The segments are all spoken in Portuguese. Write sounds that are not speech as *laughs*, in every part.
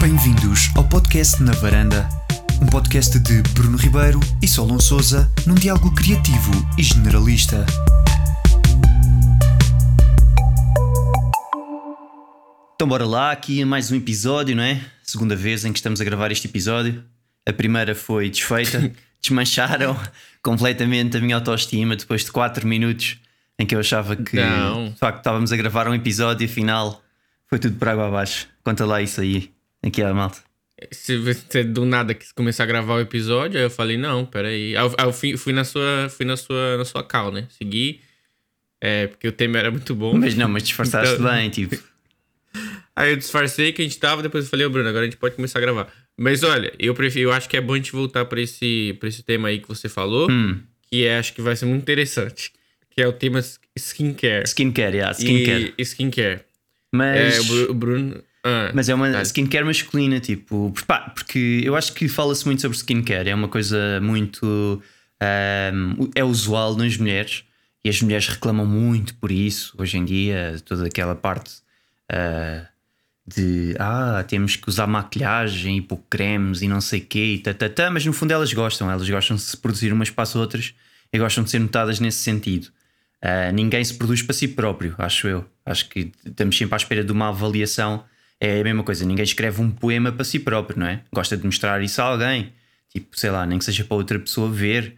Bem-vindos ao podcast Na Varanda, um podcast de Bruno Ribeiro e Solon Souza num diálogo criativo e generalista. Então bora lá, aqui a mais um episódio, não é? Segunda vez em que estamos a gravar este episódio. A primeira foi desfeita, *laughs* desmancharam completamente a minha autoestima depois de 4 minutos em que eu achava que Não. de facto estávamos a gravar um episódio e afinal foi tudo por água abaixo. Conta lá isso aí, aqui à malta. Se você do nada quis começar a gravar o episódio, aí eu falei, não, peraí. Aí eu, aí eu fui, fui na sua, fui na sua, na sua cal, né? Segui, é, porque o tema era muito bom. Mas não, mas disfarçaste Então- bem, tipo. *laughs* Aí eu disfarcei que a gente tava, depois eu falei, ô Bruno, agora a gente pode começar a gravar. Mas olha, eu prefiro, eu acho que é bom a gente voltar pra esse, pra esse tema aí que você falou, Hum, que é, acho que vai ser muito interessante. Que é o tema skincare. skincare, yeah, skincare. E skincare. Mas, É, o Bruno. Ah, mas é uma dale. skincare masculina, tipo, pá, porque eu acho que fala-se muito sobre skincare, é uma coisa muito ahm, é usual nas mulheres e as mulheres reclamam muito por isso hoje em dia, toda aquela parte ah, de ah, temos que usar maquilhagem e pôr cremes e não sei o quê, e tatatá, mas no fundo elas gostam, elas gostam de se produzir umas para as outras e gostam de ser notadas nesse sentido. Uh, ninguém se produz para si próprio, acho eu. Acho que estamos sempre à espera de uma avaliação. É a mesma coisa, ninguém escreve um poema para si próprio, não é? Gosta de mostrar isso a alguém. Tipo, sei lá, nem que seja para outra pessoa ver.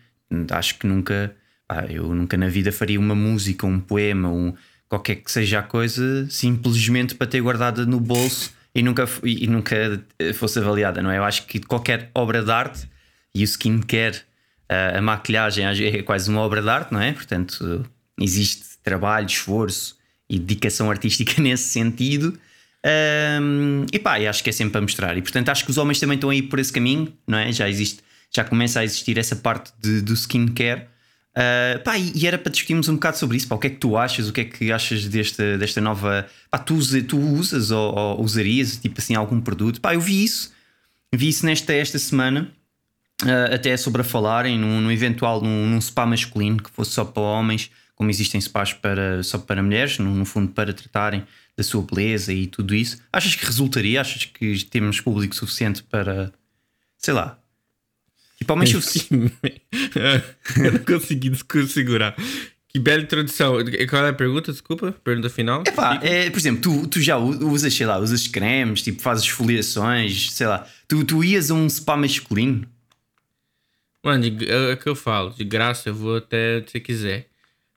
Acho que nunca, pá, eu nunca na vida faria uma música, um poema, um, qualquer que seja a coisa, simplesmente para ter guardada no bolso e nunca, e nunca eh, fosse avaliada, não é? Eu acho que qualquer obra de arte e o skincare a, a maquilhagem é quase uma obra de arte, não é? Portanto, existe trabalho, esforço e dedicação artística *laughs* nesse sentido. Ahm, e pá, eu acho que é sempre para mostrar. E portanto, acho que os homens também estão aí por esse caminho, não é? Já existe, já começa a existir essa parte de, do skincare. Ah, pá, e, e era para discutirmos um bocado sobre isso. Pá, o que é que tu achas? O que é que achas desta, desta nova. Pá, tu, tu usas ou, ou usarias tipo assim algum produto? Pá, eu vi isso. Vi isso nesta esta semana. Uh, até sobre a falarem num, num eventual num, num spa masculino que fosse só para homens, como existem spas para, só para mulheres, no, no fundo para tratarem da sua beleza e tudo isso. Achas que resultaria? Achas que temos público suficiente para sei lá? Tipo, homens suficientes. *laughs* eu não consegui segurar. Que bela introdução. Qual é a pergunta? Desculpa. Pergunta final. Epá, é, por exemplo, tu, tu já usas, sei lá, usas cremes, tipo, fazes esfoliações, sei lá. Tu, tu ias a um spa masculino? Mano, é o que eu falo. De graça eu vou até se quiser.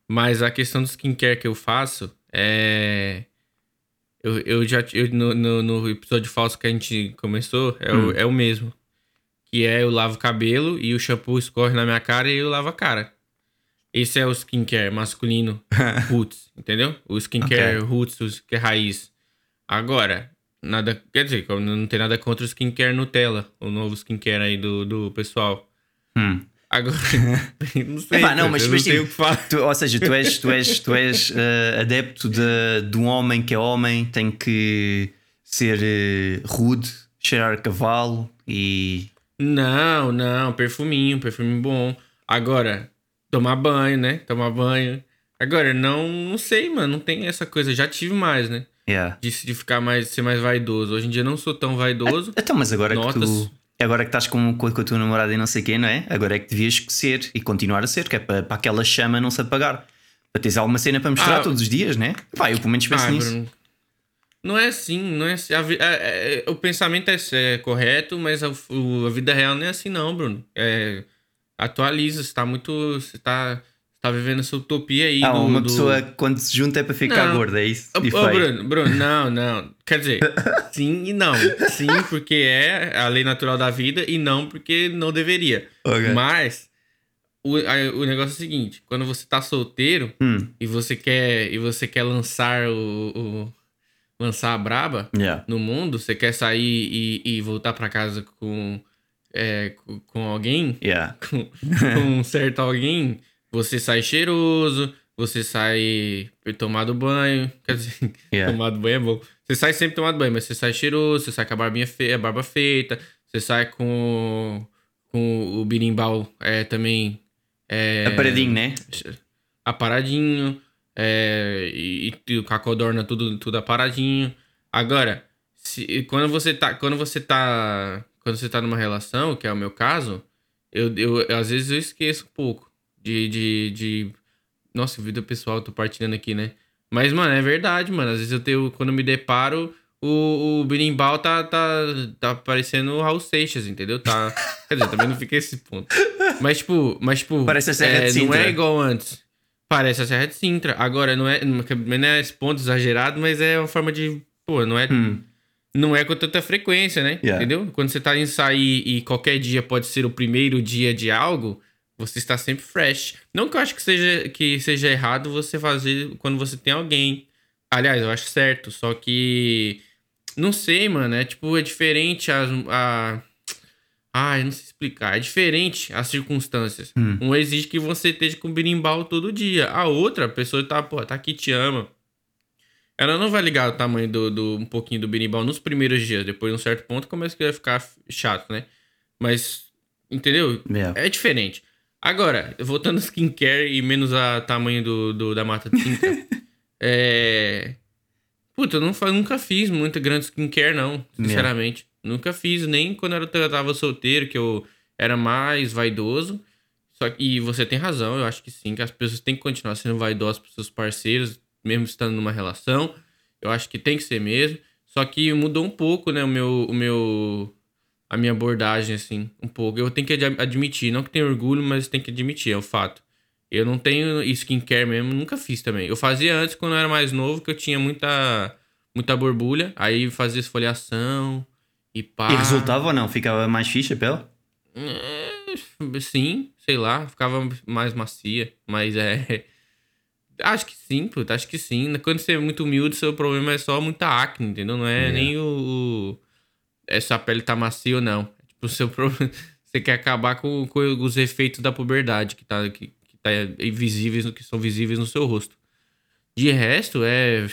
Mas a questão do skincare que eu faço é. Eu, eu já. Eu, no, no, no episódio falso que a gente começou, é, o, é o mesmo. Que é eu lavo o cabelo e o shampoo escorre na minha cara e eu lavo a cara. Esse é o skincare masculino *laughs* roots, entendeu? O skincare roots, o skincare raiz. Agora, nada. Quer dizer, não tem nada contra o skincare Nutella, o novo skincare aí do, do pessoal. Hum. Agora, *laughs* não sei. Epá, não, mas, mas não tipo, que tu- ou seja, tu és, tu és, tu és *laughs* eh, adepto de, de um homem que é homem, tem que ser eh, rude, cheirar cavalo e. Não, não, perfuminho, perfume bom. Agora, tomar banho, né? Tomar banho. Agora, não, não sei, mano, não tem essa coisa. Já tive mais, né? Yeah. De, de ficar mais, ser mais vaidoso. Hoje em dia não sou tão vaidoso. Então, mas agora que Notas. tu. Agora que estás com, com, a tua namorada e não sei quem, não é? Agora é que devias ser e continuar a ser, que é para, para aquela chama não se apagar. Para teres alguma cena para mostrar Ah. todos os dias, né? Pá, eu pelo menos penso Ai, nisso. Não é assim, não é assim. A é- é- o pensamento é, é correto, mas a, o- a vida real não é assim, não, Bruno. É, atualiza, você tá muito. Você tá, você tá vivendo essa utopia aí. Ah, do- uma do- pessoa quando se junta é para ficar Não. gorda, é isso? Ô, feio. Bruno, Bruno, não, não. Quer dizer, *laughs* sim e não. Sim, porque é a lei natural da vida e não porque não deveria. Ok. Mas o, a- o negócio é o seguinte: quando você tá solteiro Hum, e você quer e você quer lançar o, o- lançar a braba yeah. no mundo, você quer sair e, e voltar pra casa com é, com, com alguém, Yeah. com, com um certo alguém, você sai cheiroso, você sai tomado banho, quer dizer, Yeah. *laughs* tomado banho é bom. Você sai sempre tomado banho, mas você sai cheiroso, você sai com a barbinha feia, a barba feita, você sai com, com o birimbau é, também é, Aparadinho, né? aparadinho, é, e, e o cacodorna tudo, tudo aparadinho. Agora, se, quando você tá. Quando você tá. Quando você tá numa relação, que é o meu caso, eu, eu às vezes eu esqueço um pouco de. de, de... Nossa, vida pessoal, tô partilhando aqui, né? Mas, mano, é verdade, mano. Às vezes eu tenho. Quando eu me deparo, o, o berimbau tá, tá, tá parecendo o Raul Seixas, entendeu? Tá. Quer dizer, também não fica esse ponto. Mas, tipo, mas, tipo. Parece a Serra é, de Sintra. Não é igual antes. Parece a Serra de Sintra. Agora, não é, não é esse ponto exagerado, mas é uma forma de. Pô, não é. Hum. Não é com tanta frequência, né? Yeah. Entendeu? Quando você tá em sair e qualquer dia pode ser o primeiro dia de algo, você está sempre fresh. Não que eu acho que seja, que seja errado você fazer quando você tem alguém. Aliás, eu acho certo, só que. Não sei, mano. É tipo, é diferente as. A... Ai, não sei explicar. É diferente as circunstâncias. Hum. Um exige que você esteja com berimbau todo dia. A outra, a pessoa tá, pô, tá aqui, te ama. Ela não vai ligar o tamanho do, do um pouquinho do berimbau nos primeiros dias. Depois, de um certo ponto, começa a ficar chato, né? Mas, entendeu? Yeah. É diferente. Agora, voltando ao skincare e menos a tamanho do, do- da mata de Sintra. *laughs* é. Puta, eu não, nunca fiz muita grande skincare, não, sinceramente. Nunca fiz, nem quando eu tava solteiro, que eu era mais vaidoso. Só que, e você tem razão, eu acho que sim, que as pessoas têm que continuar sendo vaidosas pros seus parceiros, mesmo estando numa relação. Eu acho que tem que ser mesmo. Só que mudou um pouco, né, o meu, o meu a minha abordagem, assim, um pouco. Eu tenho que ad- admitir, não que tenho orgulho, mas tem que admitir, é o fato. Eu não tenho skincare mesmo, nunca fiz também. Eu fazia antes, quando eu era mais novo, que eu tinha muita, muita borbulha, aí fazia esfoliação e pá. E resultava ou não? Ficava mais fixe a pele? É, sim, sei lá, ficava mais macia, mas é... *laughs* Acho que sim, puta, acho que sim. Quando você é muito humilde, seu problema é só muita acne, entendeu? Não é É. nem o, o... Essa pele tá macia ou não. Tipo, o *laughs* seu problema... Você quer acabar com, com os efeitos da puberdade que tá, que, que tá invisíveis, que são visíveis no seu rosto. De resto, é...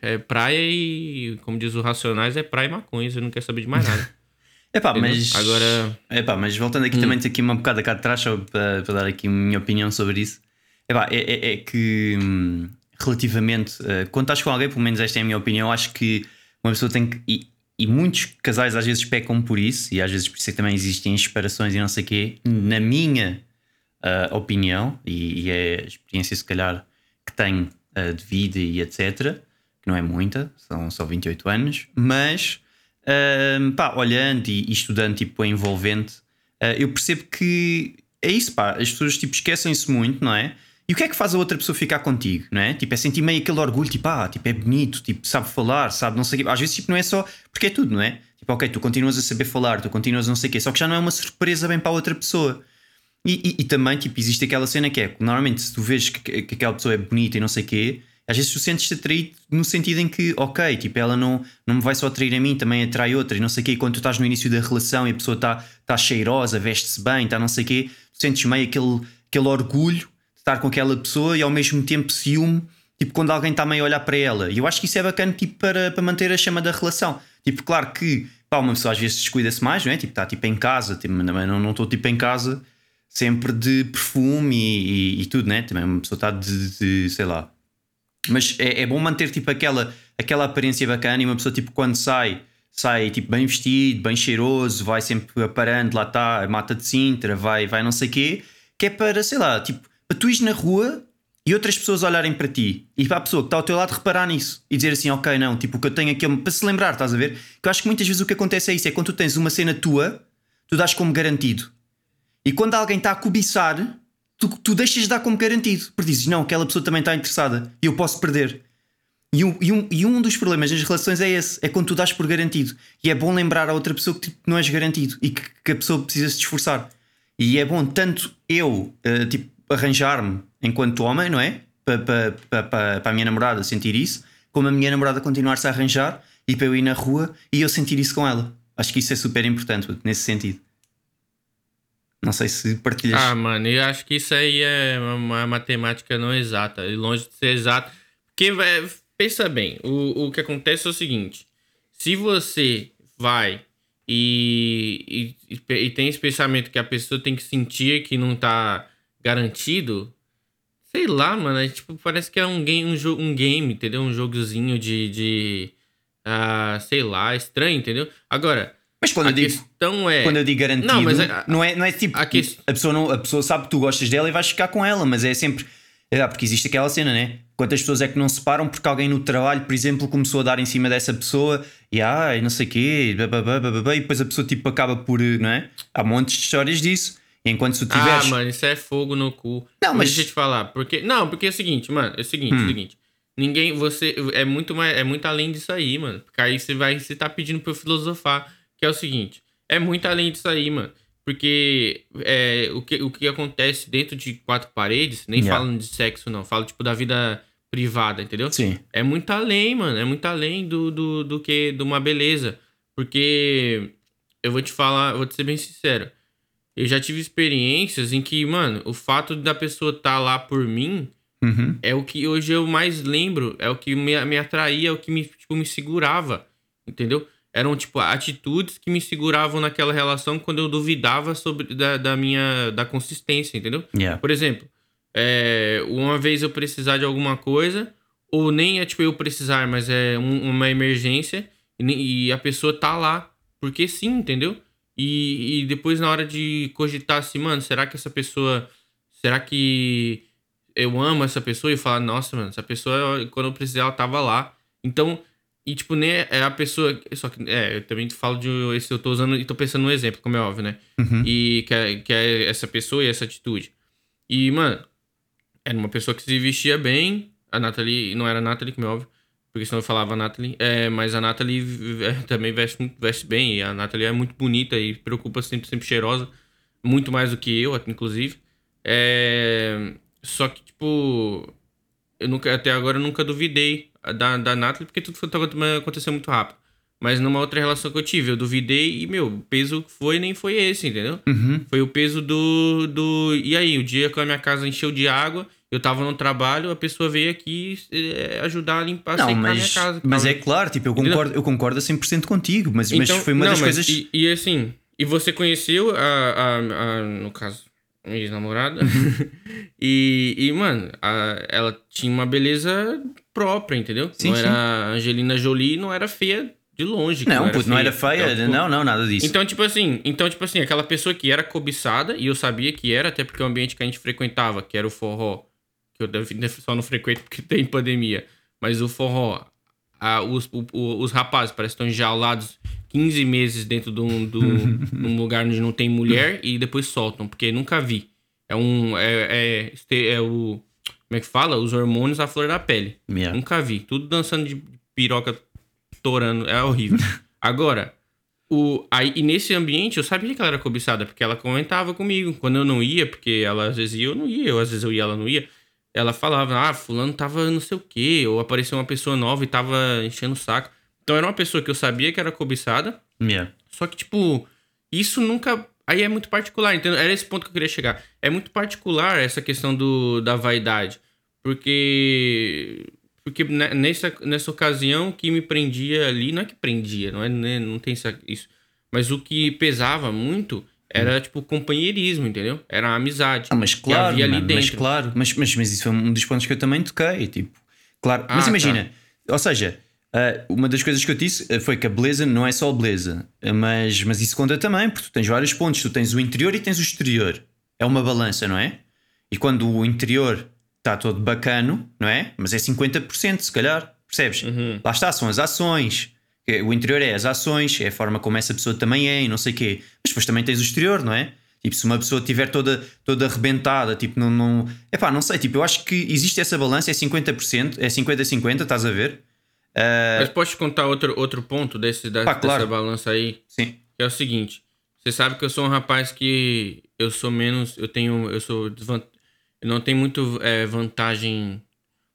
É praia e... Como diz o Racionais, é praia e maconha. Você não quer saber de mais nada. *laughs* Epá, entendeu? mas. Agora... Epá, mas voltando aqui também aqui uma bocada cá de trás, só para, para dar aqui a minha opinião sobre isso. Epá, é, é, é que hum, relativamente, eh, quando estás com alguém, pelo menos esta é a minha opinião, acho que uma pessoa tem que. E, muitos casais às vezes pecam por isso, e às vezes por isso é que também existem separações e não sei o quê. Na minha ah, opinião, e, e é a experiência se calhar que tenho ah, de vida e etc., que não é muita, são só 28 anos, mas Ahm, pá, olhando e, e estudando tipo a envolvente, eu percebo que é isso, pá, as pessoas tipo esquecem-se muito, não é? E o que é que faz a outra pessoa ficar contigo, não é? Tipo, é sentir meio aquele orgulho, tipo, ah, tipo, é bonito, tipo, sabe falar, sabe não sei o quê. Às vezes, tipo, não é só. Porque é tudo, não é? Tipo, ok, tu continuas a saber falar, tu continuas a não sei o quê, só que já não é uma surpresa bem para a outra pessoa. E, e- e também, tipo, existe aquela cena que é, normalmente, se tu vês que, que aquela pessoa é bonita e não sei o quê, às vezes tu sentes-te atraído no sentido em que, ok, tipo, ela não, não me vai só atrair a mim, também atrai outra e não sei o quê. E quando tu estás no início da relação e a pessoa está tá cheirosa, veste-se bem, está não sei o quê, tu sentes meio aquele, aquele orgulho estar com aquela pessoa e ao mesmo tempo ciúme, tipo, quando alguém está meio a olhar para ela. E eu acho que isso é bacana, tipo, para, para manter a chama da relação. Tipo, claro que, pá, uma pessoa às vezes descuida-se mais, não é? Tipo, está tipo em casa, tipo, também não estou tipo em casa sempre de perfume e, e- e tudo, né? Também uma pessoa está de, de- sei lá. Mas é, é bom manter tipo aquela, aquela aparência bacana e uma pessoa tipo quando sai, sai tipo bem vestido, bem cheiroso, vai sempre aparando, lá está, mata de Sintra, vai, vai não sei quê, que é para, sei lá, tipo, para tu ires na rua e outras pessoas olharem para ti e para a pessoa que está ao teu lado reparar nisso e dizer assim, ok, não, tipo, o que eu tenho aqui é para se lembrar, estás a ver? Que eu acho que muitas vezes o que acontece é isso, é quando tu tens uma cena tua, tu dás como garantido. E quando alguém está a cobiçar, tu, tu deixas de dar como garantido. Porque dizes, não, aquela pessoa também está interessada e eu posso perder. E um, e, um, e um dos problemas nas relações é esse: é quando tu dás por garantido. E é bom lembrar a outra pessoa que tipo, não és garantido e que, que a pessoa precisa se esforçar. E é bom tanto eu eh, tipo, arranjar-me enquanto homem, não é? Para pa, pa, pa, pa a minha namorada sentir isso, como a minha namorada continuar-se a arranjar e para eu ir na rua e eu sentir isso com ela. Acho que isso é super importante nesse sentido. Não sei se partilhas. Ah, mano, eu acho que isso aí é uma, matemática não exata, e longe de ser exata. Porque, vé, pensa bem, o, o que acontece é o seguinte: se você vai e, e, e- tem esse pensamento que a pessoa tem que sentir que não tá garantido, sei lá, mano, é tipo, parece que é um game, um, jo- um game entendeu? Um jogozinho de. de ah, sei lá, estranho, entendeu? Agora, Mas quando a eu digo, questão é. quando eu digo garantido, Não, não, mas é- é, não é tipo. a que- a, pessoa não, a pessoa sabe que tu gostas dela e vais ficar com ela, mas é sempre. É, porque existe aquela cena, né? Quantas pessoas é que não se separam porque alguém no trabalho, por exemplo, começou a dar em cima dessa pessoa e ai, não sei o quê, e depois a pessoa tipo acaba por. Não é? Há montes de histórias disso. Enquanto se tu Ah, mano, isso é fogo no cu. Não, mas- Deixa eu te falar. Porque, não, porque é o seguinte, mano. É o seguinte, é Hum. o seguinte. Ninguém, você. É muito, mais, é muito além disso aí, mano. Porque aí você vai. Você tá pedindo pra eu filosofar. Que é o seguinte. É muito além disso aí, mano. Porque é, o, que, o que acontece dentro de quatro paredes, nem Yeah. falando de sexo, não. Falo, tipo, da vida privada, entendeu? Sim. É muito além, mano. É muito além do, do, do que de uma beleza. Porque eu vou te falar, vou te ser bem sincero. Eu já tive experiências em que, mano, o fato da pessoa estar lá por mim Uhum. é o que hoje eu mais lembro, é o que me, me atraía, é o que me, tipo, me segurava, entendeu? Eram, tipo, atitudes que me seguravam naquela relação quando eu duvidava sobre da, da minha, da consistência, entendeu? Yeah. Por exemplo, é, uma vez eu precisar de alguma coisa, ou nem é tipo eu precisar, mas é um- uma emergência, e, e a pessoa tá lá, porque sim, entendeu? E, e depois na hora de cogitar assim, mano, será que essa pessoa. Será que eu amo essa pessoa? E falar, nossa, mano, essa pessoa, quando eu precisei, ela tava lá. Então, e tipo, nem é a pessoa. Só que, é, eu também falo de. Esse eu tô usando e tô pensando no exemplo, como é óbvio, né? E que é, que é essa pessoa e essa atitude. E, mano, era uma pessoa que se vestia bem. A Nathalie, não era a Nathalie, como é óbvio, porque senão eu falava Nathalie. É, mas a Nathalie é, também veste, veste bem. E a Nathalie é muito bonita e preocupa sempre, sempre cheirosa. Muito mais do que eu, inclusive. É, só que, tipo, eu nunca, até agora eu nunca duvidei da, da Nathalie, porque tudo aconteceu muito rápido. Mas numa outra relação que eu tive, eu duvidei e, meu, o peso foi nem foi esse, entendeu? Uhum. Foi o peso do, do. E aí, o dia que a minha casa encheu de água, eu tava no trabalho, a pessoa veio aqui eh, ajudar a limpar, Não, a minha mas, casa. que mas tava- é claro, tipo, eu concordo, eu concordo a 100% contigo, mas, mas Então, foi uma não, das mas coisas. E, e assim, e você conheceu a, a, a- no caso, minha ex-namorada. Uhum. *laughs* e, e, mano, a- ela tinha uma beleza própria, entendeu? Sim, não sim. era a Angelina Jolie, não era feia de longe. que Não, puto, não era feia, Então, tipo, não, não, nada disso. Então, tipo assim, então, tipo assim, aquela pessoa que era cobiçada, e eu sabia que era, até porque o ambiente que a gente frequentava, que era o forró, que eu só não frequento porque *laughs* tem pandemia, mas o forró, a- os, o- os rapazes parecem que estão enjaulados 15 meses dentro de um, do, *laughs* num lugar onde não tem mulher e depois soltam, porque nunca vi. É um. É, é, é o. Como é que fala? Os hormônios à flor da pele. Yeah. Nunca vi. Tudo dançando de piroca torando. É horrível. *laughs* Agora, o, aí, e nesse ambiente eu sabia que ela era cobiçada, porque ela comentava comigo. Quando eu não ia, porque ela às vezes ia, eu não ia, eu às vezes eu ia, ela não ia. Ela falava, ah, fulano tava não sei o quê, ou apareceu uma pessoa nova e tava enchendo o saco. Então era uma pessoa que eu sabia que era cobiçada, Yeah. só que, tipo, isso nunca. Aí é muito particular, entendeu? Era esse ponto que eu queria chegar. É muito particular essa questão do, da vaidade. Porque. Porque ne- nessa, nessa ocasião que me prendia ali, não é que prendia, não, é, né, não tem isso. Mas o que pesava muito era, tipo, companheirismo, entendeu? Era a amizade. Ah, mas claro, havia ali mano, mas dentro. claro, mas, mas, mas isso foi um dos pontos que eu também toquei, tipo, claro, mas Ah, imagina, ou seja, ah, uma das coisas que eu disse ah, foi que a beleza não é só beleza, ah, mas, mas isso conta também, porque tu tens vários pontos, tu tens o interior e tens o exterior, é uma balança, não é? E quando o interior está todo bacano, não é? Mas é 50% se calhar, percebes? Uhum. Lá está, são as ações. O interior é as ações, é a forma como essa pessoa também é e não sei o quê. Mas depois também tens o exterior, não é? Tipo, se uma pessoa estiver toda, toda arrebentada, tipo, não, não. Epá, não sei, tipo, eu acho que existe essa balança, é 50%, é 50-50, estás a ver? Ah, Mas posso contar outro, outro ponto desse, da, Pá, dessa claro. balança aí? sim. Que é o seguinte, você sabe que eu sou um rapaz que eu sou menos, eu tenho, eu sou eu não tenho muito é, vantagem,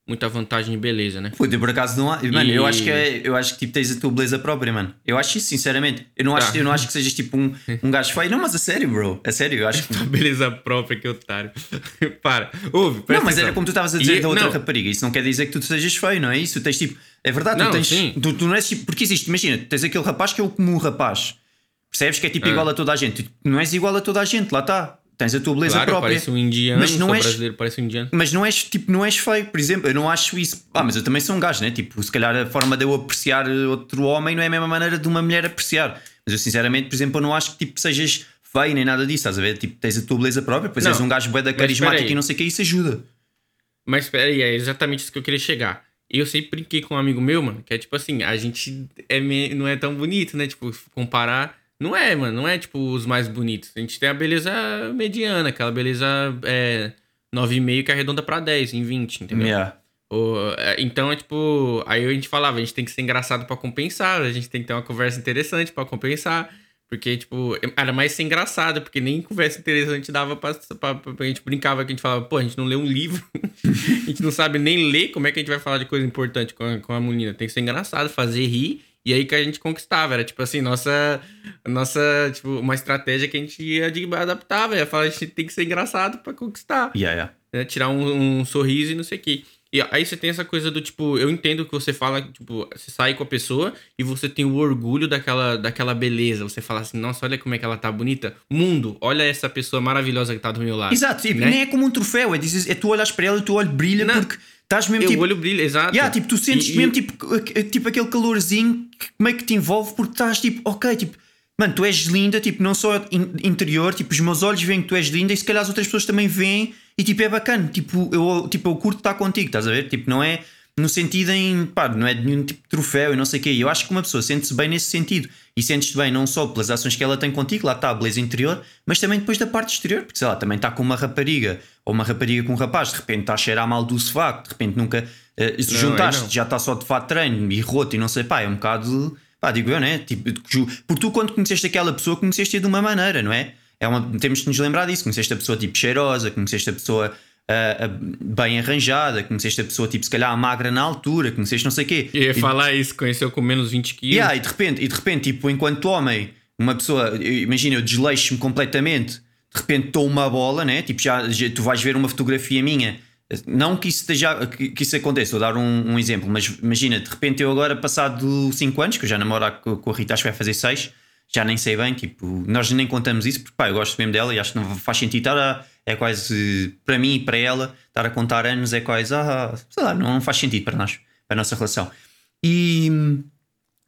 muita vantagem de beleza, né? Puta, eu por acaso não há. Mano, E- eu acho que é, eu acho que tipo, tens a tua beleza própria, mano. Eu acho isso, sinceramente. Eu não, acho, Tá. eu não acho que sejas tipo um, *laughs* um gajo feio. Não, mas a sério, bro. A sério, eu acho *laughs* que. A beleza própria, que otário. *laughs* Para, ouve, Não, mas era como tu estavas a dizer E- da outra não. rapariga. Isso não quer dizer que tu sejas feio, não é isso? Tu tens tipo. É verdade, Não, tu tens. Tu, tu não és tipo. Porque existe, imagina, tu tens aquele rapaz que é o comum rapaz. Percebes que é tipo Ah. igual a toda a gente. Tu não és igual a toda a gente, lá está. Tens a tua beleza Claro, própria. parece um indiano, Mas não és- brasileiro, parece um indiano. Mas não és, tipo, não és feio, por exemplo, eu não acho isso. Ah, mas eu também sou um gajo, né? Tipo, se calhar a forma de eu apreciar outro homem não é a mesma maneira de uma mulher apreciar. Mas eu, sinceramente, por exemplo, eu não acho que tipo, sejas feio nem nada disso, estás a ver? Tipo, tens a tua beleza própria, depois Não, és um gajo bué da carismático e não sei o que, isso ajuda. Mas espera aí, é exatamente isso que eu queria chegar. Eu sempre brinquei com um amigo meu, mano, que é tipo assim, a gente é não é tão bonito, né? Tipo, comparar. Não é, mano, não é tipo os mais bonitos. A gente tem a beleza mediana, aquela beleza é, 9,5 que arredonda pra 10 em 20, entendeu? Yeah. O- é, então é tipo. Aí a gente falava, a gente tem que ser engraçado pra compensar, a gente tem que ter uma conversa interessante pra compensar. Porque, tipo, era mais ser engraçado, porque nem conversa interessante dava pra, pra, pra- A gente brincava que a gente falava, pô, a gente não lê um livro, *laughs* a gente não sabe nem ler, como é que a gente vai falar de coisa importante com a, com a menina? Tem que ser engraçado, fazer rir, e aí que a gente conquistava. Era tipo assim, nossa, nossa tipo, uma estratégia que a gente ia adaptava. Ia falar, a gente tem que ser engraçado pra conquistar Yeah, yeah. né, tirar um, um sorriso e não sei o quê. E aí você tem essa coisa do tipo, eu entendo que você fala, tipo, você sai com a pessoa e você tem o orgulho daquela, daquela beleza. Você fala assim, nossa, olha como é que ela tá bonita. Mundo, olha essa pessoa maravilhosa que tá do meu lado. Exato, né? nem é como um troféu, é, dizes, é tu olhas para ela e o teu olho brilha Não. porque estás mesmo E tipo. o olho brilha, exato. Yeah, tipo, tu sentes E- e- mesmo tipo, a- tipo aquele calorzinho que meio que te envolve porque estás tipo, ok, tipo, mano, tu és linda, tipo, não só in- interior, tipo, os meus olhos veem que tu és linda e se calhar as outras pessoas também veem e tipo, é bacana, tipo, eu, tipo, eu curto estar contigo, estás a ver? Tipo, não é no sentido em, pá, não é de nenhum tipo de troféu e não sei o quê. Eu acho que uma pessoa sente-se bem nesse sentido e sentes-te bem não só pelas ações que ela tem contigo, lá está a beleza interior, mas também depois da parte exterior, porque sei lá, também está com uma rapariga ou uma rapariga com um rapaz, de repente está a cheirar mal do sofá, de repente nunca eh, aí juntaste, não. já está só de fato treino e roto e não sei, pá, é um bocado, pá, digo eu, né? Tipo, porque tu quando conheceste aquela pessoa, conheceste-a de uma maneira, não é? é uma, temos de nos lembrar disso, conheceste a pessoa tipo cheirosa, conheceste a pessoa ah, bem arranjada, conheceste a pessoa tipo se calhar magra na altura, conheceste não sei o quê. Eu ia E- falar isso, conheceu com menos 20 quilos. Yeah, e de repente, e de repente, tipo, enquanto homem, uma pessoa, imagina, eu desleixo-me completamente, de repente estou uma bola, né? Tipo, já, já- tu vais ver uma fotografia minha. Não que isso, esteja, que, que isso aconteça, vou dar um, um exemplo, mas imagina, de repente eu agora, passado 5 anos, que eu já namoro com, com a Rita, acho que vai fazer 6, já nem sei bem, tipo, nós nem contamos isso, porque pá, eu gosto mesmo dela e acho que não faz sentido estar a, é quase, para mim e para ela, estar a contar anos é quase, ah, sei lá, não faz sentido para nós, para a nossa relação. E,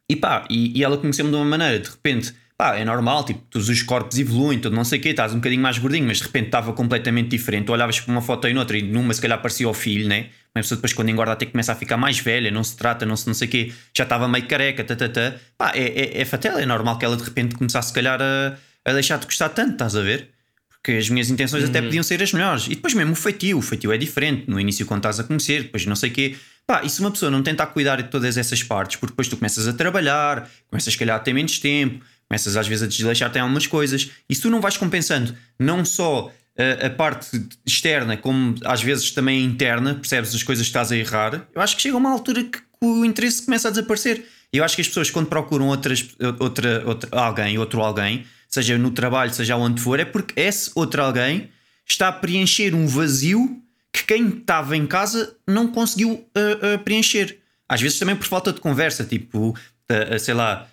e pá, e, e ela conheceu-me de uma maneira, de repente, pá, é normal, tipo, todos os corpos evoluem, tudo não sei o quê, estás um bocadinho mais gordinho, mas de repente estava completamente diferente. Tu olhavas para uma foto e noutra, e numa se calhar parecia o filho, né? Uma pessoa depois quando engorda até começa a ficar mais velha, não se trata, não se não sei o quê, já estava meio careca, tatatá. Pá, é, é, é fatal, é normal que ela de repente começasse se calhar a, a deixar de gostar tanto, estás a ver? Porque as minhas intenções até podiam ser as melhores. E depois mesmo o feitio, o feitio é diferente. No início, quando estás a conhecer, depois não sei o quê. Pá, e se uma pessoa não tentar cuidar de todas essas partes, porque depois tu começas a trabalhar, começas, se calhar, a ter menos tempo, começas às vezes a desleixar-te em algumas coisas, e se tu não vais compensando não só a, a parte externa, como às vezes também a interna, percebes as coisas que estás a errar, eu acho que chega uma altura que o interesse começa a desaparecer. Eu acho que as pessoas, quando procuram outras, outra, outra, alguém, outro alguém, seja no trabalho, seja onde for, é porque esse outro alguém está a preencher um vazio que quem estava em casa não conseguiu uh, uh, preencher. Às vezes também por falta de conversa, tipo, uh, sei lá,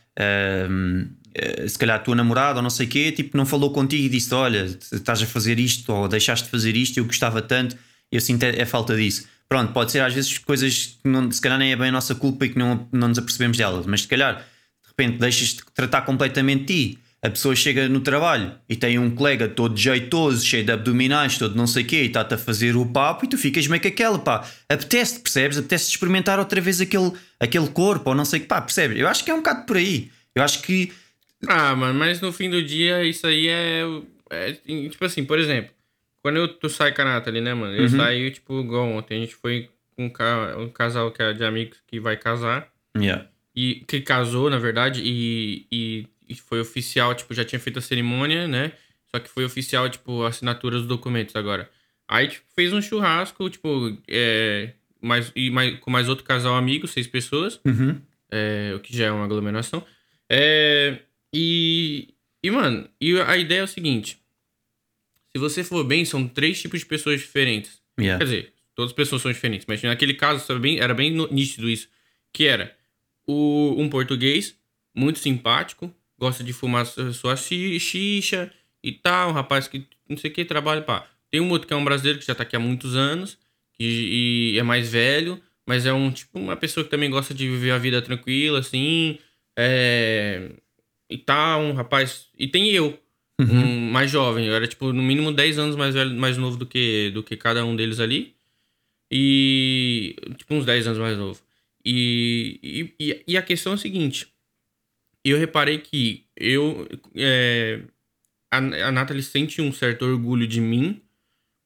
se calhar a tua namorada ou não sei o quê, tipo, não falou contigo e disse: Olha, estás a fazer isto ou deixaste de fazer isto, eu gostava tanto, eu sinto é, é falta disso. Pronto, pode ser às vezes coisas que não, se calhar nem é bem a nossa culpa e que não, não nos apercebemos delas, mas se calhar de repente deixas de tratar completamente ti. A pessoa chega no trabalho e tem um colega todo jeitoso, cheio de abdominais, todo não sei o quê, e está-te a fazer o papo e tu ficas meio que aquela, pá, apetece, percebes? Apetece experimentar outra vez aquele, aquele corpo ou não sei o que, pá, percebes? Eu acho que é um bocado por aí. Eu acho que. Ah, mano, mas no fim do dia isso aí é. é tipo assim, por exemplo, quando eu, tu sai com a Nathalie, né, mano? Eu Uhum. saio, tipo, igual ontem, a gente foi com um, ca- um casal que é de amigos que vai casar. Yeah. e que casou, na verdade, e, e, e foi oficial, tipo, já tinha feito a cerimônia, né? Só que foi oficial, tipo, assinatura dos documentos agora. Aí, tipo, fez um churrasco, tipo, é, mais, e mais, com mais outro casal amigo, seis pessoas, Uhum. é, o que já é uma aglomeração. É, e, e, mano, e a ideia é o seguinte: se você for bem, são três tipos de pessoas diferentes. Yeah. Quer dizer, todas as pessoas são diferentes, mas naquele caso era bem, era bem nítido isso. Que era o, um português muito simpático, gosta de fumar su- sua xi- xixa e tal, um rapaz que não sei o que trabalha, pá. Tem um outro que é um brasileiro que já tá aqui há muitos anos e, e é mais velho, mas é um tipo uma pessoa que também gosta de viver a vida tranquila, assim, é, e tal, um rapaz. E tem eu, Uhum. um mais jovem. Eu era, tipo, no mínimo 10 anos mais velho, mais novo do que, do que cada um deles ali. E. Tipo, uns 10 anos mais novo. E, e, e a questão é a seguinte. Eu reparei que eu. É, a, a Nathalie sente um certo orgulho de mim.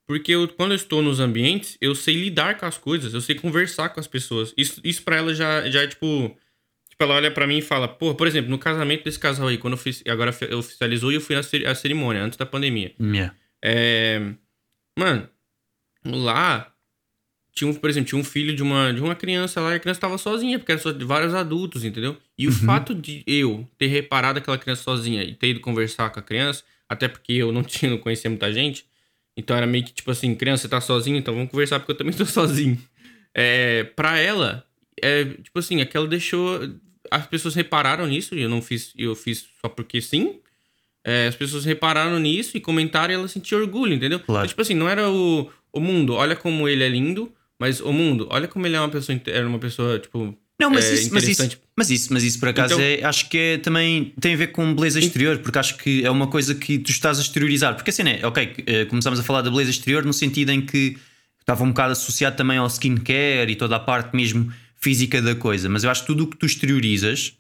Porque eu, quando eu estou nos ambientes, eu sei lidar com as coisas, eu sei conversar com as pessoas. Isso, isso pra ela já, já é tipo. Ela olha pra mim e fala, pô, por exemplo, no casamento desse casal aí, quando eu fiz. Agora oficializou e eu fui na cer- a cerimônia, antes da pandemia. Yeah. É, mano, lá tinha, um, por exemplo, tinha um filho de uma, de uma criança lá e a criança tava sozinha, porque era só de vários adultos, entendeu? E o fato de eu ter reparado aquela criança sozinha e ter ido conversar com a criança, até porque eu não *laughs* tinha, não conhecia muita gente, então era meio que tipo assim, criança, você tá sozinho, então vamos conversar porque eu também tô *laughs* sozinho. É, pra ela, é, tipo assim, aquela deixou. As pessoas repararam nisso, e eu não fiz, eu fiz só porque sim. É, as pessoas repararam nisso e comentaram e ela sentiu orgulho, entendeu? Claro. Então, tipo assim, não era o, o mundo, olha como ele é lindo, mas o mundo, olha como ele é uma pessoa, era uma pessoa, tipo. Não, mas, é, isso, mas, isso, mas isso, mas isso por acaso Então- é, acho que é, também tem a ver com beleza exterior, porque acho que é uma coisa que tu estás a exteriorizar. Porque assim, é, ok, eh, começamos a falar da beleza exterior no sentido em que estava um bocado associado também ao skincare e toda a parte mesmo física da coisa, mas eu acho que tudo o que tu exteriorizas,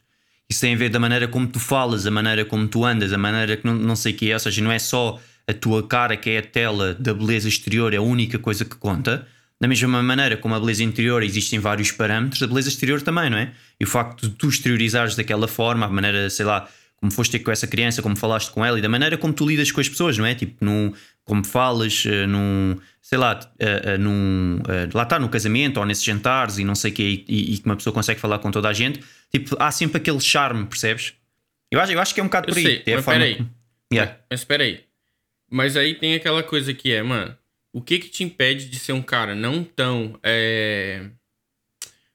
isso tem a ver da maneira como tu falas, a maneira como tu andas, a maneira que não, não sei o que é, ou seja, não é só a tua cara que é a tela da beleza exterior, é a única coisa que conta. Da mesma maneira como a beleza interior existem vários parâmetros, a beleza exterior também, não é? E o facto de tu exteriorizares daquela forma, a maneira, sei lá, como foste ter com essa criança, como falaste com ela e da maneira como tu lidas com as pessoas, não é? Tipo, num, como falas, eh, num, sei lá, eh, eh, num, lá está, no casamento ou nesses jantares e não sei o quê, e, e que uma pessoa consegue falar com toda a gente, tipo, há sempre aquele charme, percebes? Eu acho, eu acho que é um bocado Eu por aí. sei, é mas forma peraí. como- Yeah. Mas espera aí. Mas aí tem aquela coisa que é, mano, o que que te impede de ser um cara não tão. É...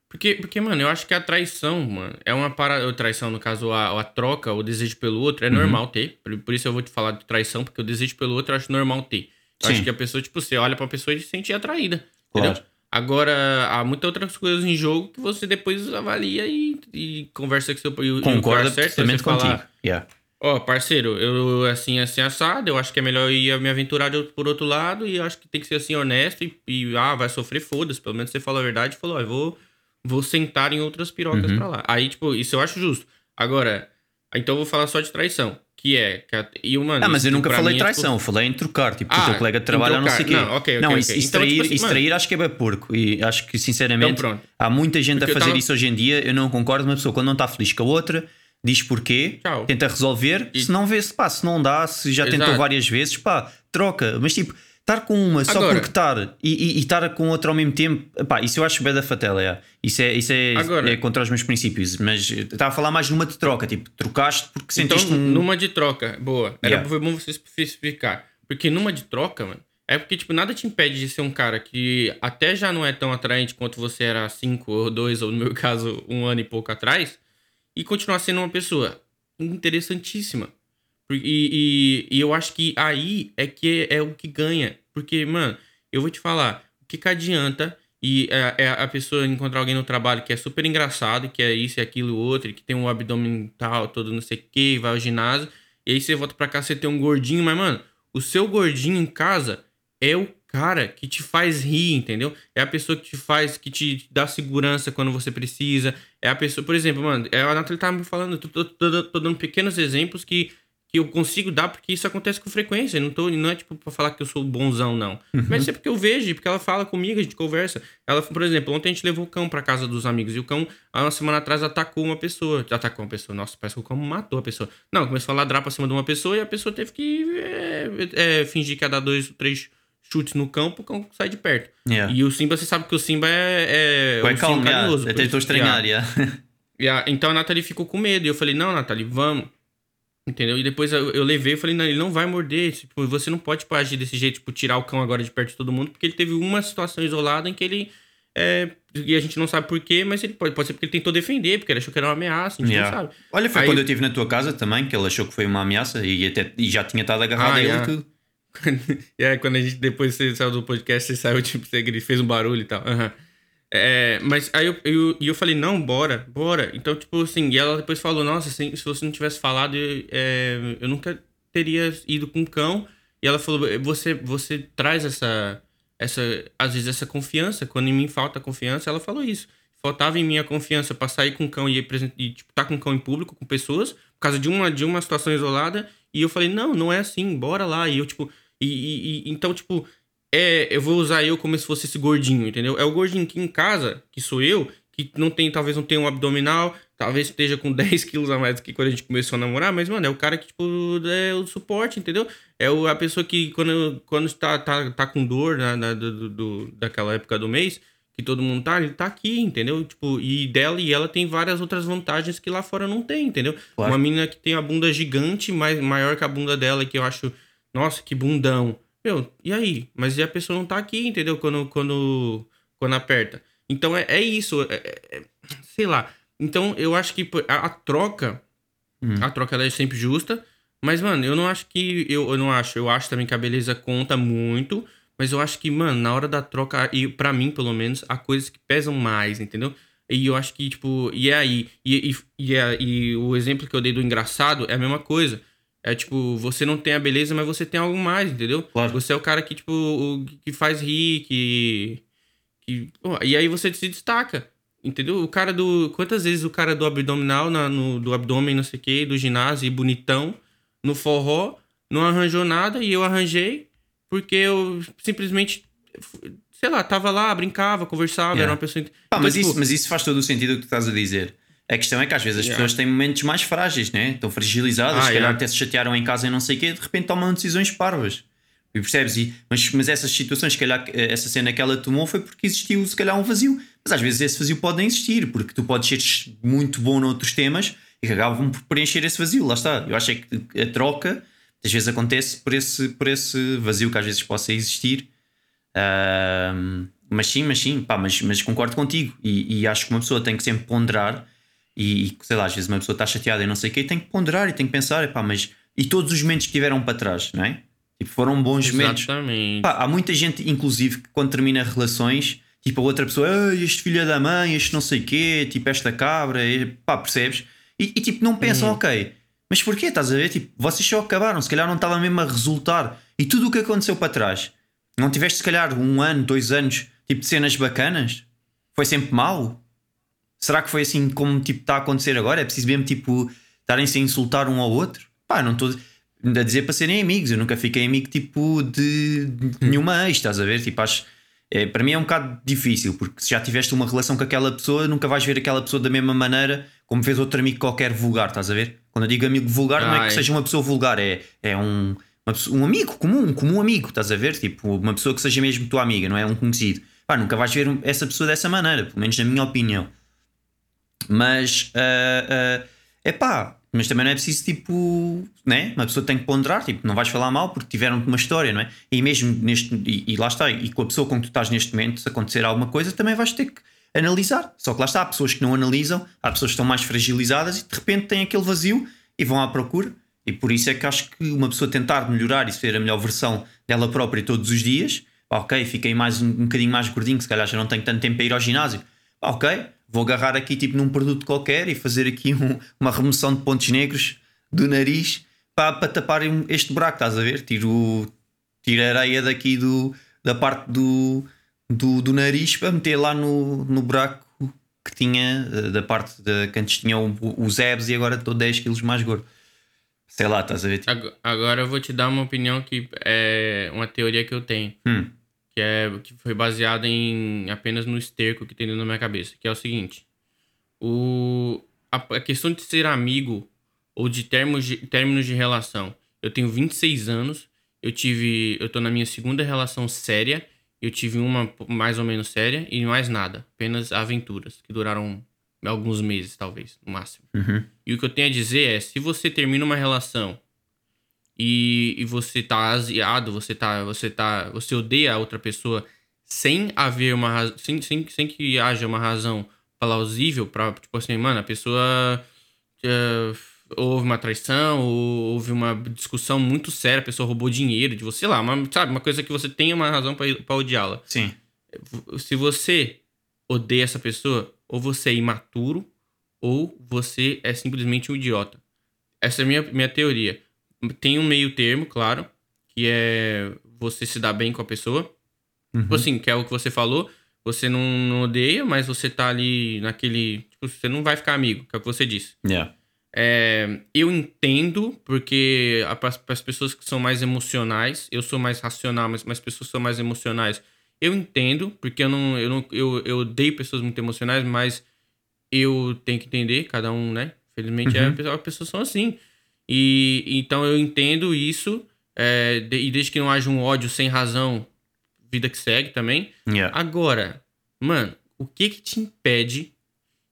Porque, porque, mano, eu acho que a traição, mano, é uma parada. Traição, no caso, a, a troca, o desejo pelo outro, Uhum. é normal ter. Por, por isso eu vou te falar de traição, porque o desejo pelo outro eu acho normal ter. Eu Sim. acho que a pessoa, tipo, você olha pra pessoa e se sente atraída. Claro. Entendeu? Agora, há muitas outras coisas em jogo que você depois avalia e, e conversa com seu e o- o Concorda cara certo você falar, contigo. Yeah. Ó, parceiro, eu assim, assim, assado, eu acho que é melhor ir me aventurar por outro lado e eu acho que tem que ser assim, honesto e, e, ah, vai sofrer, foda-se. Pelo menos você falou a verdade e falou, ó, eu vou, vou sentar em outras pirocas Uhum. pra lá. Aí, tipo, isso eu acho justo. Agora, então eu vou falar só de traição, que é... Que a, e, mano, Ah, mas eu nunca falei mim é, tipo, traição, falei em trocar, tipo, Ah, o teu colega de em trabalho ou não sei o quê. Não, ok, ok, não, ok. isso, isso Então, tipo assim, isso mano- trair acho que é bem porco. E acho que, sinceramente, Então, há muita gente Porque a fazer tava- isso hoje em dia. Eu não concordo. Uma pessoa, quando não está feliz com a outra, diz porquê, Tchau. tenta resolver. E- Se não vê, se pá, se não dá, se já tentou Exato. várias vezes, pá, troca. Mas tipo, estar com uma só Agora- porque estar e, e, e estar com outra ao mesmo tempo, pá, isso eu acho bem da fatela. é. Isso, é, isso é, Agora- é contra os meus princípios. Mas estava a falar mais numa de troca, tipo, trocaste porque Então, sentiste um. numa de troca, boa. Era Yeah. bom você especificar. Porque numa de troca, mano, é porque, tipo, nada te impede de ser um cara que até já não é tão atraente quanto você era há cinco ou dois, ou no meu *laughs* caso, um ano e pouco atrás, e continuar sendo uma pessoa interessantíssima. E, e, e eu acho que aí é que é, o que ganha. Porque, mano, eu vou te falar, o que, que adianta e é, é a pessoa encontrar alguém no trabalho que é super engraçado, que é isso e aquilo outro, que tem um abdômen tal, todo não sei o que, vai ao ginásio, e aí você volta pra cá, você tem um gordinho, mas, mano, o seu gordinho em casa é o cara que te faz rir, entendeu? É a pessoa que te faz, que te dá segurança quando você precisa. É a pessoa, por exemplo, mano, é, a Nathalie tava me falando, tô, tô- tô- tô dando pequenos exemplos que, que eu consigo dar porque isso acontece com frequência. Não, tô, não é tipo pra falar que eu sou bonzão, não. Mas é porque eu vejo, porque ela fala comigo, a gente conversa. Ela, por exemplo, ontem a gente levou o cão pra casa dos amigos e o cão, há uma semana atrás, atacou uma pessoa. Atacou uma pessoa. Nossa, parece que o cão matou a pessoa. Não, começou a ladrar pra cima de uma pessoa e a pessoa teve que é, é, fingir que ia dar dois, três chutes no cão pro cão sair de perto. Yeah. E o Simba, você sabe que o Simba é. é Vai um calmo, ursinho yeah. carinhoso, até por estou a isso- estranhar. yeah. *laughs* yeah. Então a Nathalie ficou com medo. E eu falei, não, Nathalie, vamos. Entendeu? E depois eu, eu levei e falei, não, ele não vai morder. Tipo, você não pode tipo, agir desse jeito, tipo, tirar o cão agora de perto de todo mundo, porque ele teve uma situação isolada em que ele é, e a gente não sabe por quê, mas ele pode, pode ser porque ele tentou defender, porque ele achou que era uma ameaça, a gente Yeah. não sabe. Olha, foi Aí- quando eu estive na tua casa também, que ele achou que foi uma ameaça e, até, e já tinha estado agarrado Ah, a ele yeah. e tudo. *laughs* e aí, quando a gente depois você saiu do podcast, você saiu, tipo, você fez um barulho e tal. Aham. É, mas aí eu, eu, eu falei, não, bora, bora. Então, tipo assim, e ela depois falou, nossa, assim, se você não tivesse falado, é, eu nunca teria ido com o cão. E ela falou, você, você traz essa, essa, às vezes, essa confiança. Quando em mim falta confiança, ela falou isso. Faltava em mim a confiança pra sair com o cão e, apresen- e tipo, tá com o cão em público, com pessoas, por causa de uma, de uma situação isolada. E eu falei, não, não é assim, bora lá. E eu, tipo, e, e- e- então, tipo, é, eu vou usar eu como se fosse esse gordinho, entendeu? É o gordinho que em casa, que sou eu, que não tem, talvez não tenha um abdominal, talvez esteja com *laughs* 10 quilos a mais do que quando a gente começou a namorar, mas, mano, é o cara que, tipo, é o suporte, entendeu? É o, a pessoa que, quando, quando tá, tá, tá com dor na, na- do, do- do- daquela época do mês, que todo mundo tá, ele tá aqui, entendeu? Tipo, e dela e ela tem várias outras vantagens que lá fora não tem, entendeu? Claro. Uma menina que tem a bunda gigante, mais, maior que a bunda dela, que eu acho, nossa, que bundão. Meu, e aí? Mas e a pessoa não tá aqui, entendeu? Quando, quando, quando aperta. Então é, é isso. é- é- é- sei lá. Então eu acho que a, a troca, Hum. a troca ela é sempre justa. Mas, mano, eu não acho que. Eu, eu não acho. Eu acho também que a beleza conta muito. Mas eu acho que, mano, na hora da troca, e para mim, pelo menos, há coisas que pesam mais, entendeu? E eu acho que, tipo, e é aí? E, e, e, é- e o exemplo que eu dei do engraçado é a mesma coisa. É tipo, você não tem a beleza, mas você tem algo mais, entendeu? Claro. Você é o cara que, tipo, o, que faz rir, que. que pô, e aí você se destaca. Entendeu? O cara do. Quantas vezes o cara do abdominal, na, no, do abdômen, não sei o quê, do ginásio, e bonitão, no forró, não arranjou nada e eu arranjei, porque eu simplesmente, sei lá, tava lá, brincava, conversava, Yeah. era uma pessoa. Pá, Então, mas, tipo, isso, mas isso faz todo o sentido o que tu estás a dizer. A questão é que às vezes as Yeah. pessoas têm momentos mais frágeis, né? Estão fragilizadas, Ah, se calhar até se chatearam em casa e não sei o quê, de repente tomam decisões parvas. E percebes? E, mas, mas essas situações, se calhar, eh, essa cena que ela tomou foi porque existiu, se calhar, um vazio. Mas às vezes esse vazio pode nem existir, porque tu podes ser muito bom noutros temas e que acabam por preencher esse vazio. Lá está. Eu acho é que a troca às vezes acontece por esse, por esse vazio que às vezes possa existir. Mas sim, mas sim, pá, mas, mas concordo contigo. E, e acho que uma pessoa tem que sempre ponderar. E, sei lá, às vezes uma pessoa está chateada e não sei o quê, e tem que ponderar e tem que pensar, pá, mas. E todos os momentos que tiveram para trás, não é? Tipo, foram bons momentos. Pá, há muita gente, inclusive, que quando termina relações, tipo, a outra pessoa, "Ah, este filho é da mãe, este não sei quê, tipo, esta cabra, e, pá, percebes? E, e, tipo, não pensam, ok, mas porquê? Estás a ver? Tipo, vocês só acabaram, se calhar não estava mesmo a resultar. E tudo o que aconteceu para trás, não tiveste, se calhar, um ano, dois anos, tipo, de cenas bacanas? Foi sempre mau? Será que foi assim como tipo, está a acontecer agora? É preciso mesmo tipo estarem-se a insultar um ao outro? Pá, não estou a dizer para serem amigos. Eu nunca fiquei amigo tipo de, de nenhuma ex, estás a ver? Tipo, acho, é, para mim é um bocado difícil, porque se já tiveste uma relação com aquela pessoa, nunca vais ver aquela pessoa da mesma maneira como vês outro amigo qualquer vulgar, estás a ver? Quando eu digo amigo vulgar, não é Ai. que seja uma pessoa vulgar, é, é um, uma um amigo comum, um comum amigo, estás a ver? Tipo, uma pessoa que seja mesmo tua amiga, não é um conhecido. Pá, nunca vais ver essa pessoa dessa maneira, pelo menos na minha opinião. Mas é pá, mas também não é preciso tipo, né? Uma pessoa tem que ponderar, tipo, não vais falar mal porque tiveram uma história, não é? E mesmo neste, e, e lá está, e com a pessoa com que tu estás neste momento, se acontecer alguma coisa, também vais ter que analisar. Só que lá está, há pessoas que não analisam, há pessoas que estão mais fragilizadas e de repente têm aquele vazio e vão à procura. E por isso é que acho que uma pessoa tentar melhorar e ser a melhor versão dela própria todos os dias, ok, fiquei mais um, um bocadinho mais gordinho, se calhar já não tenho tanto tempo para ir ao ginásio. Ok, vou agarrar aqui tipo num produto qualquer e fazer aqui um- uma remoção de pontos negros do nariz para, para tapar este buraco, estás a ver? Tiro, tiro a areia daqui do, da parte do, do, do nariz para meter lá no, no buraco que tinha, eh, da parte de, que antes tinha os abs e agora estou 10 quilos mais gordo. Sei lá, estás a ver? Tipo, Ag- Agora eu vou te dar uma opinião que é uma teoria que eu tenho. Hum. Que, é, que foi baseada em apenas no esterco que tem dentro da minha cabeça. Que é o seguinte. O, a, a questão de ser amigo ou de termos de, términos de relação. Eu tenho 26 anos. Eu tive. Eu tô na minha segunda relação séria. Eu tive uma mais ou menos séria e mais nada. Apenas aventuras. Que duraram alguns meses, talvez, no máximo. Uhum. E o que eu tenho a dizer é, se você termina uma relação e, e você tá aziado, você tá, você tá, você odeia a outra pessoa sem haver uma razão, sem, sem, sem que haja uma razão plausível pra, tipo assim, mano, a pessoa uh, houve uma traição, ou houve uma discussão muito séria, a pessoa roubou dinheiro de você, sei lá, uma, sabe, uma coisa que você tem uma razão para odiá-la. Sim. Se você odeia essa pessoa, ou você é imaturo, ou você é simplesmente um idiota. Essa é a minha, minha teoria. Tem um meio termo, claro, que é você se dar bem com a pessoa. Uhum. Tipo assim, que é o que você falou. Você não, não odeia, mas você tá ali naquele. Tipo, você não vai ficar amigo, que é o que você disse. Yeah. É, eu entendo, porque para as pessoas que são mais emocionais, eu sou mais racional, mas as pessoas são mais emocionais. Eu entendo, porque eu não, eu não eu, eu odeio pessoas muito emocionais, mas eu tenho que entender, cada um, né? Felizmente é, Uhum. as pessoas são assim. E então eu entendo isso, é, de- e desde que não haja um ódio sem razão, vida que segue também. Yeah. Agora, mano, o que que te impede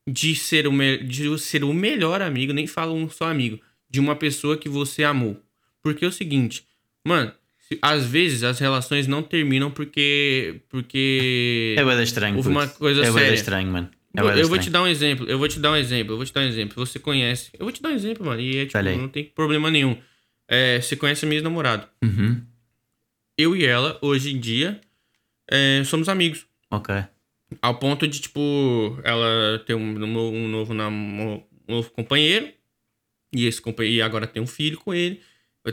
de ser o, me- de ser o melhor amigo, nem falo um só amigo, de uma pessoa que você amou? Porque é o seguinte, mano, se- às vezes as relações não terminam porque. porque. É estranho. Houve uma coisa é séria. estranho, mano. É eu vou te estranho. dar um exemplo, eu vou te dar um exemplo, eu vou te dar um exemplo. Você conhece. Eu vou te dar um exemplo, mano. E é tipo, não tem problema nenhum. É, você conhece a minha namorada. Uhum. Eu e ela, hoje em dia, é, somos amigos. Ok. Ao ponto de, tipo, ela ter um, um- novo, um novo companheiro. E esse companheiro e agora tem um filho com ele.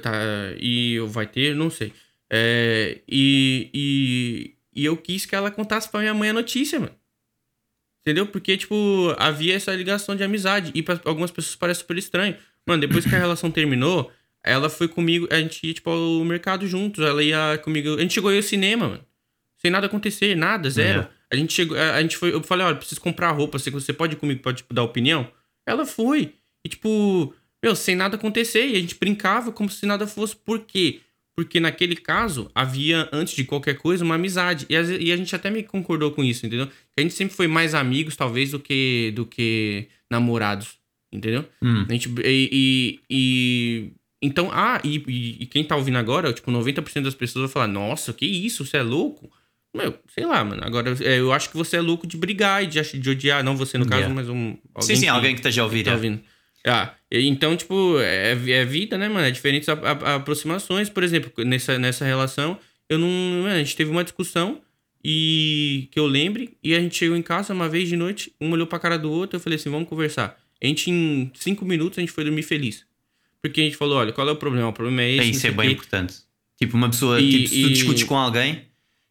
Tá, e vai ter, não sei. É, e, e, e eu quis que ela contasse pra minha mãe a notícia, mano. Entendeu? Porque, tipo, havia essa ligação de amizade. E pra algumas pessoas parece super estranho. Mano, depois que a relação terminou, ela foi comigo. A gente ia, tipo, ao mercado juntos. Ela ia comigo. A gente chegou aí ao cinema, mano. Sem nada acontecer, nada, zero. É. A gente chegou. A, a gente foi. Eu falei, olha, preciso comprar roupa. Você, você pode ir comigo, pode tipo, dar opinião? Ela foi. E, tipo, meu, sem nada acontecer. E a gente brincava como se nada fosse. Por quê? Porque naquele caso havia, antes de qualquer coisa, uma amizade. E, vezes- e a gente até me concordou com isso, entendeu? Que a gente sempre foi mais amigos, talvez, do que, do que namorados. Entendeu? Hum. A gente, e, e- e- Então, ah, e, e- quem tá ouvindo agora, tipo, 90% das pessoas vai falar: Nossa, que isso? Você é louco? Meu, sei lá, mano. Agora, é, eu acho que você é louco de brigar e de, de odiar. Não você, no caso, Yeah. mas um. Sim, sim, alguém que a ouvir. tá é. ouvindo. Ah, então, tipo, é, é vida, né, mano? É diferentes aproximações. Por exemplo, nessa, nessa relação, eu não. mano, a gente teve uma discussão e que eu lembre, e a gente chegou em casa uma vez de noite, um olhou pra cara do outro, eu falei assim, vamos conversar. A gente, em cinco minutos, a gente foi dormir feliz. Porque a gente falou, olha, qual é o problema? O problema é esse. Não isso, é bem quê. importante. Tipo, uma pessoa, E- tipo, se tu e- discutes com alguém,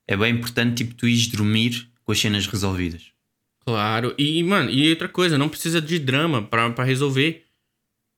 é bem importante, tipo, tu ires dormir com as cenas resolvidas. Claro, e, mano, e outra coisa, não precisa de drama pra, resolver.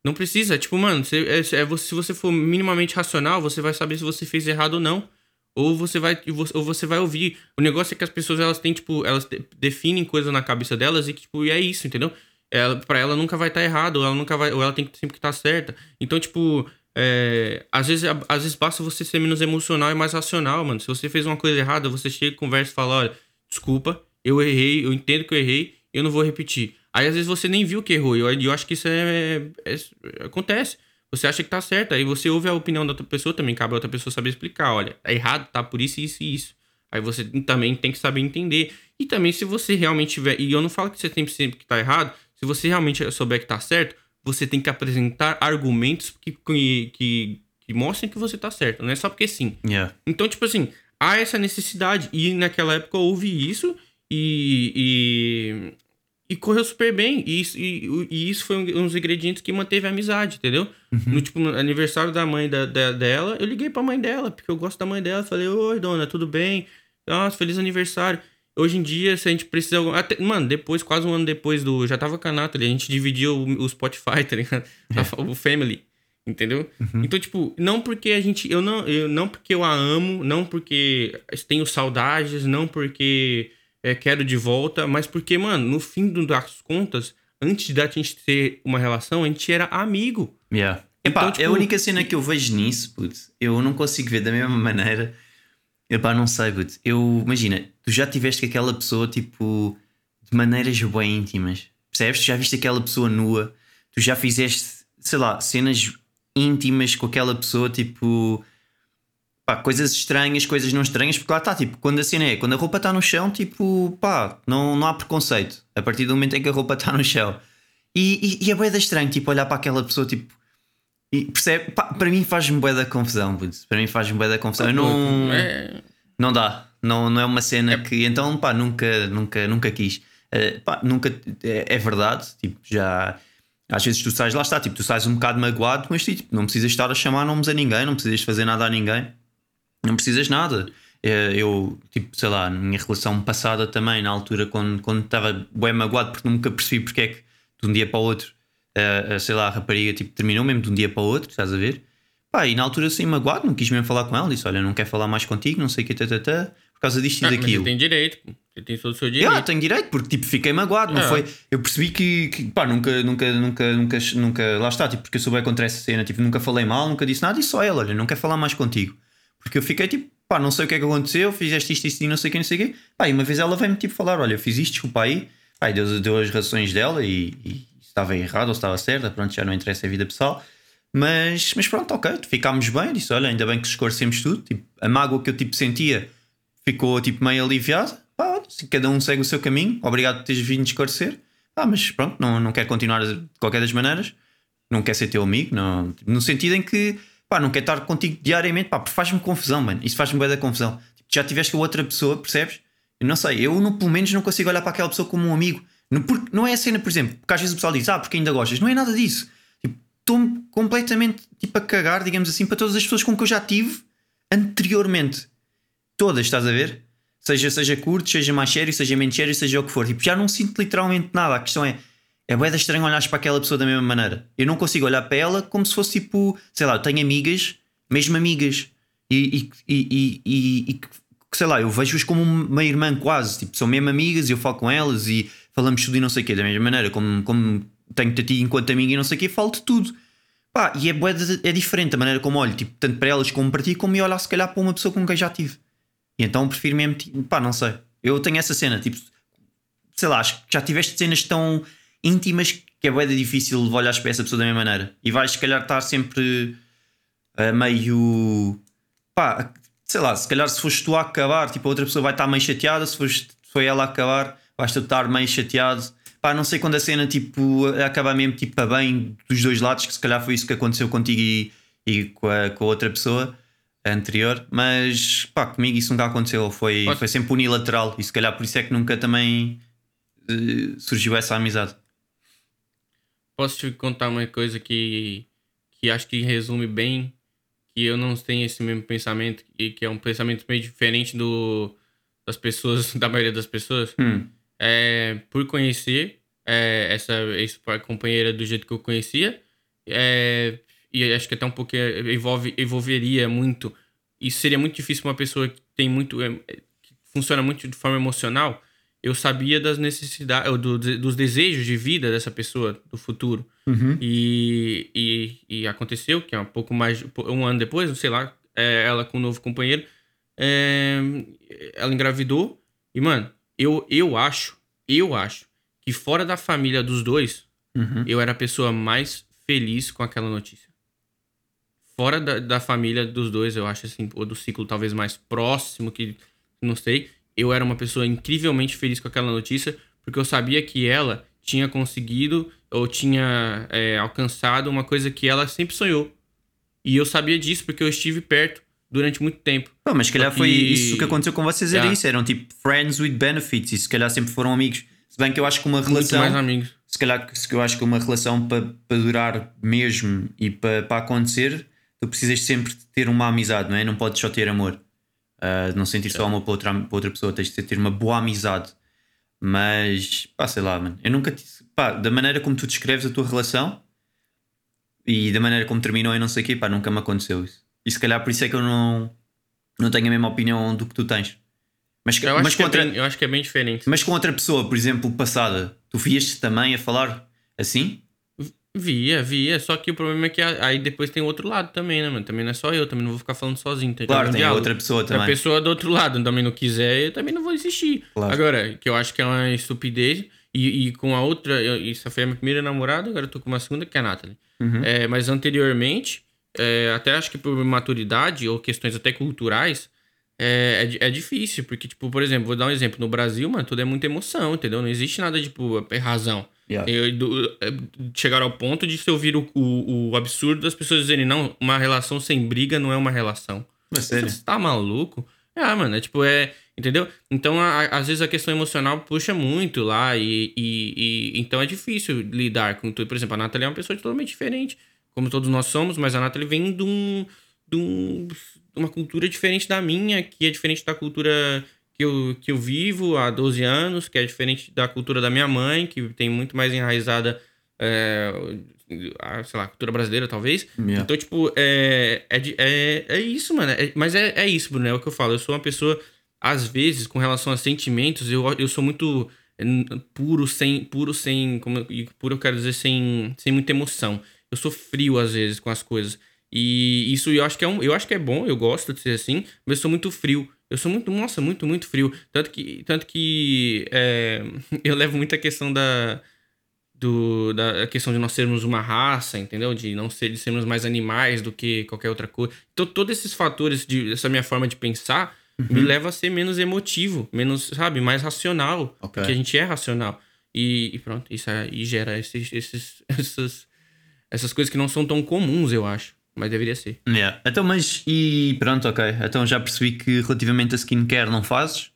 Não precisa, tipo, mano, você, é, é você- se você for minimamente racional, você vai saber se você fez errado ou não. Ou você vai, ou você vai ouvir. O negócio é que as pessoas, elas têm, tipo, elas de- definem coisas na cabeça delas e tipo, e é isso, entendeu? Ela, pra ela nunca vai estar errado, ou ela nunca vai, ou ela tem que sempre estar certa. Então, tipo, é, às, vezes, às vezes basta você ser menos emocional e mais racional, mano. Se você fez uma coisa errada, você chega, conversa e fala, olha, desculpa, eu errei, eu entendo que eu errei, eu não vou repetir. Aí às vezes você nem viu que errou, e eu, eu acho que isso é, é- acontece. Você acha que tá certo, aí você ouve a opinião da outra pessoa, também cabe a outra pessoa saber explicar, olha, tá errado, tá por isso, isso e isso. Aí você também tem que saber entender. E também se você realmente tiver, e eu não falo que você tem sempre que tá errado, se você realmente souber que tá certo, você tem que apresentar argumentos que, que, que, que mostrem que você tá certo, não é só porque sim. Yeah. Então, tipo assim, há essa necessidade. E naquela época houve isso e. e, e correu super bem. E, isso- e, e isso foi um, um dos ingredientes que manteve a amizade, entendeu? No tipo, no aniversário da mãe da, da- dela, eu liguei pra mãe dela, porque eu gosto da mãe dela. Falei, oi, dona, tudo bem? Nossa, feliz aniversário. Hoje em dia, se a gente precisa. Até, mano, depois, quase um ano depois do. Já tava com a Nathalie, a gente dividiu o, o Spotify, *laughs* tá ligado? A- O Family. Entendeu? Então, tipo, não porque a gente. Eu não, eu, não porque eu a amo, não porque tenho saudades, não porque é, quero de volta, mas porque, mano, no fim do- das contas, antes da gente ter uma relação, a gente era amigo. Yeah. Então, Epá, tipo- a única cena que eu vejo nisso, puto, eu não consigo ver da mesma maneira. Epá, não sei, puto. Eu, imagina, tu já tiveste com aquela pessoa, tipo, de maneiras bem íntimas. Percebes? Tu já viste aquela pessoa nua, tu já fizeste, sei lá, cenas íntimas com aquela pessoa, tipo, pá, coisas estranhas, coisas não estranhas, porque lá está, tipo, quando a cena é, quando a roupa está no chão, tipo, pá, não, não há preconceito. A partir do momento em que a roupa está no chão. E, e, e é boeda estranho, tipo, olhar para aquela pessoa, tipo, e percebe, pá, para mim faz-me boeda confusão, putz. para mim faz-me boeda confusão. Eu não, É, não dá, não, não é uma cena que, então, pá, nunca, nunca, nunca quis. Eh, pá, nunca, é, é verdade, tipo, já. Às vezes tu sais, lá está, tipo, tu sais um bocado magoado, mas tipo, não precisas estar a chamar nomes a ninguém, não precisas fazer nada a ninguém. Não precisas nada. Eh, Eu, tipo, sei lá, na minha relação passada também, na altura, quando, quando estava bem magoado, porque nunca percebi porque é que de um dia para o outro, eh, sei lá, a rapariga tipo, terminou mesmo de um dia para o outro, estás a ver? Pá, e na altura assim magoado, não quis mesmo falar com ela, disse: Olha, não quero falar mais contigo, não sei o que, tatatá, por causa disto e ah, mas daquilo. você tem direito. Você tem todo o seu Eu direito. tenho direito, porque tipo, fiquei magoado, não É. foi? Eu percebi que, que, pá, nunca, nunca, nunca, nunca, nunca, lá está, tipo, porque eu sou bem contra essa cena, tipo, nunca falei mal, nunca disse nada, e só ela, olha, não quero falar mais contigo. Porque eu fiquei tipo, pá, não sei o que é que aconteceu, fizeste isto, isto e não sei o que, não sei o. Pá, e uma vez ela veio-me tipo falar, olha, fiz isto, desculpa aí, pá, deu, deu as razões dela e, e estava errado ou estava certa, pronto, já não interessa a vida pessoal. Mas, mas pronto, ok, ficámos bem, disse, olha, ainda bem que esclarecemos tudo, tipo, a mágoa que eu tipo sentia ficou tipo meio aliviada. Pá, se cada um segue o seu caminho, obrigado por teres vindo esclarecer. Ah, mas pronto, não, não quero continuar de qualquer das maneiras. Não quer ser teu amigo, não, tipo, no sentido em que pá, não quer estar contigo diariamente, pá, porque faz-me confusão, mano. Isso faz-me bem da confusão. Tipo, já tiveste com outra pessoa, percebes? Eu não sei, eu no, pelo menos não consigo olhar para aquela pessoa como um amigo. Não, porque, não é a cena, por exemplo, porque às vezes o pessoal diz, ah, porque ainda gostas. Não é nada disso. Tipo, Estou-me completamente tipo, a cagar, digamos assim, para todas as pessoas com que eu já tive anteriormente. Todas, estás a ver? Seja, seja curto, seja mais sério, seja menos sério, seja o que for. Tipo, já não sinto literalmente nada. A questão é, é da estranho olhares para aquela pessoa da mesma maneira. Eu não consigo olhar para ela como se fosse tipo, sei lá, eu tenho amigas, mesmo amigas, e, e, e, e, sei lá, eu vejo-as como uma irmã quase. Tipo, são mesmo amigas e eu falo com elas e falamos tudo e não sei o quê. Da mesma maneira, como, como tenho-te a ti enquanto amiga e não sei o quê, falo de tudo. Pá, e é, é diferente a maneira como olho, tipo, tanto para elas como para ti, como eu olhar se calhar para uma pessoa com quem já tive. E então prefiro mesmo, pá, não sei. Eu tenho essa cena, tipo, sei lá, acho que já tiveste cenas tão íntimas que é de difícil olhar para essa pessoa da mesma maneira. E vais, se calhar, estar sempre a meio. pá, sei lá, se calhar se foste tu a acabar, tipo, a outra pessoa vai estar meio chateada, se foste, se foi ela a acabar, vais tu estar meio chateado. Pá, não sei quando a cena, tipo, acaba mesmo, tipo, a bem dos dois lados, que se calhar foi isso que aconteceu contigo e, e com, a, com a outra pessoa anterior, mas pá, comigo isso nunca aconteceu, foi, foi sempre unilateral e se calhar por isso é que nunca também eh, surgiu essa amizade. Posso te contar uma coisa que, que acho que resume bem que eu não tenho esse mesmo pensamento e que é um pensamento meio diferente do das pessoas, *laughs* da maioria das pessoas. Hum, É, por conhecer é, essa ex-companheira do jeito que eu conhecia, é, e acho que até um pouco é, envolve, envolveria muito. Isso seria muito difícil para uma pessoa que tem muito. é, que funciona muito de forma emocional. Eu sabia das necessidades, do- dos desejos de vida dessa pessoa, do futuro. uhum. E, e, e aconteceu que é um pouco mais um ano depois, não sei lá, é, ela com um novo companheiro, é, ela engravidou. E, mano, eu, eu acho, eu acho que fora da família dos dois, Uhum. eu era a pessoa mais feliz com aquela notícia. Fora da, da família dos dois, eu acho assim, ou do ciclo talvez mais próximo, que não sei, eu era uma pessoa incrivelmente feliz com aquela notícia, porque eu sabia que ela tinha conseguido ou tinha é, alcançado uma coisa que ela sempre sonhou. E eu sabia disso porque eu estive perto durante muito tempo. Pô, mas se calhar Só foi que- isso que aconteceu com vocês, era Yeah. isso, eram tipo friends with benefits e se calhar sempre foram amigos. Se bem que eu acho que uma Muito relação, mais amigos. se calhar que- que eu acho que uma relação para para durar mesmo e para para acontecer, tu precisas sempre ter uma amizade, não é? Não podes só ter amor. Ah, não sentir só amor para outra, para outra pessoa, tens de ter uma boa amizade. Mas, pá, sei lá, mano. Eu nunca. te- Pá, da maneira como tu descreves a tua relação e da maneira como terminou e não sei o quê, pá, nunca me aconteceu isso. E se calhar por isso é que eu não, não tenho a mesma opinião do que tu tens. Mas, Eu acho, mas, que com é bem, eu acho que é bem diferente. mas com outra pessoa, por exemplo, passada, tu vias também a falar assim? Via, via. Só que o problema é que aí depois tem outro lado também, né, mano? Também não é só eu, também não vou ficar falando sozinho. Tem Claro, um tem diálogo. outra pessoa Se a também. pessoa do outro lado também não quiser, eu também não vou insistir. Claro. Agora, que eu acho que é uma estupidez. E, e com a outra, eu- isso foi a minha primeira namorada, agora eu tô com uma segunda, que é a Nathalie. Uhum. É, mas anteriormente, é, até acho que por maturidade ou questões até culturais, é, é, é, difícil. Porque, tipo, por exemplo, vou dar um exemplo. No Brasil, mano, tudo é muita emoção, entendeu? Não existe nada, tipo, é razão. Yeah. Eu, do, é, chegaram ao ponto de se ouvir o, o, o, absurdo das pessoas dizerem, não, uma relação sem briga não é uma relação. Mas sério? Você tá maluco? Ah, mano, é tipo, é. Entendeu? Então, a, a, às vezes a questão emocional puxa muito lá e, e, e, então é difícil lidar com tudo. Por exemplo, a Nathalie é uma pessoa totalmente diferente, como todos nós somos, mas a Nathalie vem de, um, de, um, de uma cultura diferente da minha, que é diferente da cultura que eu, que eu vivo há 12 anos, que é diferente da cultura da minha mãe, que tem muito mais enraizada, é, a, sei lá, cultura brasileira, talvez. Yeah. Então, tipo, é, é, é, é isso, mano. É, mas é, é isso, Bruno, é o que eu falo. Eu sou uma pessoa, às vezes, com relação a sentimentos, eu, eu sou muito puro, sem. Puro, sem. Como, puro eu quero dizer, sem, sem muita emoção. Eu sou frio, às vezes, com as coisas. E isso eu acho que é um, eu acho que é bom, eu gosto de ser assim, mas eu sou muito frio. Eu sou muito, nossa, muito, muito frio. Tanto que, tanto que é, *laughs* eu levo muito a questão da, do, da questão de nós sermos uma raça, entendeu? De não ser, de sermos mais animais do que qualquer outra coisa. Então, todos esses fatores, de, essa minha forma de pensar, uhum. me leva a ser menos emotivo, menos, sabe, mais racional. Okay. Porque a gente é racional. E, e pronto, isso aí gera esses, esses, *laughs* essas, essas coisas que não são tão comuns, eu acho. Mas deveria ser. Yeah. Então, mas e pronto, ok. Então já percebi que relativamente a skincare não fazes.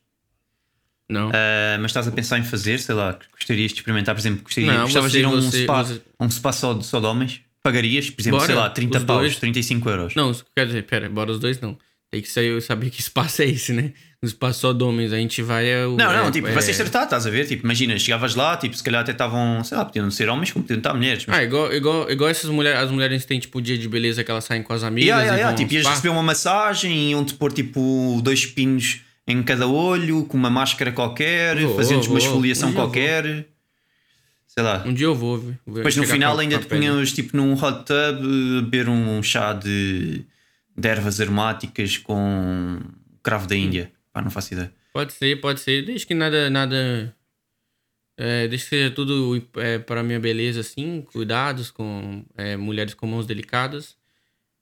Não. Uh, mas estás a pensar em fazer, sei lá, gostarias de experimentar, por exemplo, gostarias, não, gostavas de ir a um você, spa, você... um spa só, só de homens? Pagarias, por exemplo, bora, sei lá, 30 paus, dois... 35 euros. Não, quer dizer, pera, bora os dois não. Tem que sair, saber que espaço *laughs* é esse, né? O espaço só de homens, a gente vai. É o, não, não, é, tipo, é... vai ser tratar, estás a ver? Tipo, imagina, chegavas lá, tipo, se calhar até estavam, sei lá, podiam ser homens como podiam estar mulheres. Mas... Ah, igual, igual, igual essas mulheres, as mulheres têm tipo dia de beleza que elas saem com as amigas. Yeah, yeah, yeah. Tipo, ias receber uma massagem, iam-te pôr tipo dois pinos em cada olho, com uma máscara qualquer, fazendo uma esfoliação um qualquer. Sei lá. Um dia eu vou ver. Depois no final ainda te punhas tipo num hot tub, beber um chá de, de ervas aromáticas com cravo da Índia. Pá, não faço ideia. Pode ser, pode ser. Desde que nada. nada é, desde que seja tudo é, para a minha beleza, assim, cuidados com é, mulheres com mãos delicadas.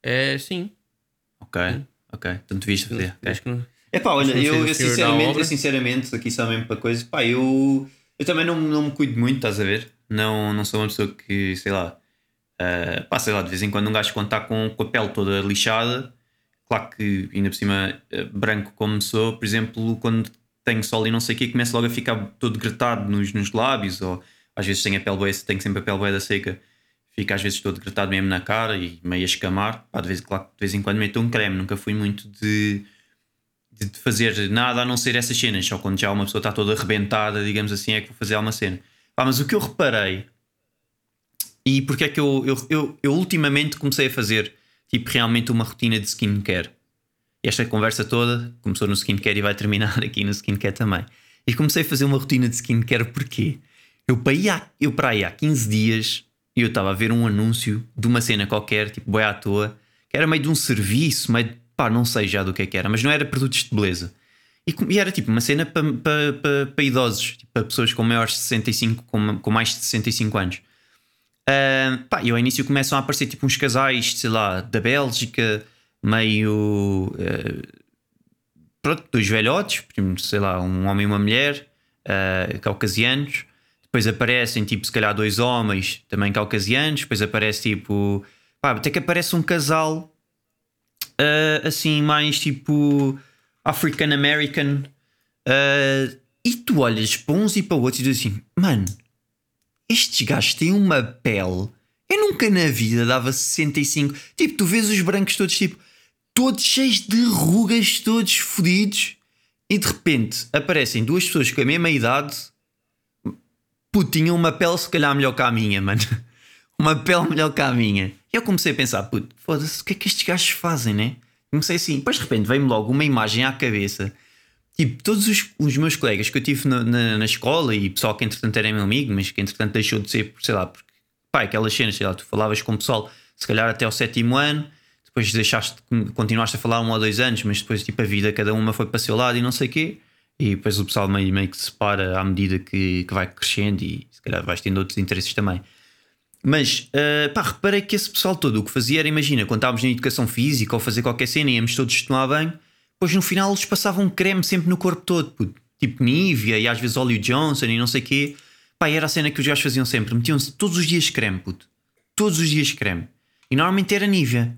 É, sim. Ok, sim. ok. Tu viste fazer. Acho que não é pá, olha, eu, eu, sinceramente, eu sinceramente, aqui só mesmo para coisa, pá, eu, eu também não, não me cuido muito, estás a ver? Não, não sou uma pessoa que, sei lá, uh, pá, sei lá, de vez em quando um gajo quando está com, com a pele toda lixada, claro que ainda por cima uh, branco como sou, por exemplo, quando tenho sol e não sei o que, começo logo a ficar todo gretado nos, nos lábios, ou às vezes tenho a pele boa, tenho sempre a pele boa da seca, fica às vezes todo gretado mesmo na cara e meio a escamar, pá, de vez, claro, de vez em quando meto um creme, nunca fui muito de de fazer nada a não ser essas cenas. Só quando já uma pessoa está toda arrebentada, digamos assim, é que vou fazer alguma cena. Pá, mas o que eu reparei, e porque é que eu, eu, eu, eu ultimamente comecei a fazer tipo realmente uma rotina de skincare. Esta conversa toda começou no skincare e vai terminar *laughs* aqui no skincare também. E comecei a fazer uma rotina de skincare porque eu para, aí há, eu para aí há 15 dias eu estava a ver um anúncio de uma cena qualquer, tipo boi à toa, que era meio de um serviço, meio pá, não sei já do que é que era, mas não era produtos de beleza. E, e era tipo uma cena para pa, pa, pa idosos, tipo, para pessoas com maiores de 65, com, com mais de 65 anos. Uh, pá, e ao início começam a aparecer tipo uns casais, sei lá, da Bélgica, meio. Uh, pronto, dois velhotes, sei lá, um homem e uma mulher, uh, caucasianos. Depois aparecem, tipo, se calhar dois homens, também caucasianos. Depois aparece, tipo, pá, até que aparece um casal uh, assim, mais tipo African American. Uh, e tu olhas para uns e para outros e dizes assim: Mano, estes gajos têm uma pele. Eu nunca na vida dava 65. Tipo, tu vês os brancos todos, tipo, todos cheios de rugas, todos fodidos. E de repente aparecem duas pessoas com a mesma idade. Puto, tinham uma pele se calhar melhor que a minha, mano. *laughs* uma pele melhor que a minha. E eu comecei a pensar, puto, foda-se, o que é que estes gajos fazem, né? Comecei assim, depois de repente veio-me logo uma imagem à cabeça. Tipo, todos os, os meus colegas que eu tive na, na, na, escola e pessoal que entretanto era meu amigo, mas que entretanto deixou de ser, sei lá, porque, pá, aquelas cenas, sei lá, tu falavas com o pessoal, se calhar até ao sétimo ano, depois deixaste, continuaste a falar um ou dois anos, mas depois, tipo, a vida, cada uma foi para o seu lado e não sei o quê. E depois o pessoal meio, meio que se separa à medida que, que vai crescendo e se calhar vais tendo outros interesses também. Mas, uh, pá, reparei que esse pessoal todo o que fazia era, imagina, quando estávamos na educação física ou fazer qualquer cena, íamos todos tomar banho, depois no final eles passavam creme sempre no corpo todo, puto. tipo Nivea e às vezes óleo Johnson e não sei o quê. Pá, era a cena que os gajos faziam sempre, metiam-se todos os dias creme, puto. Todos os dias creme. E normalmente era Nivea.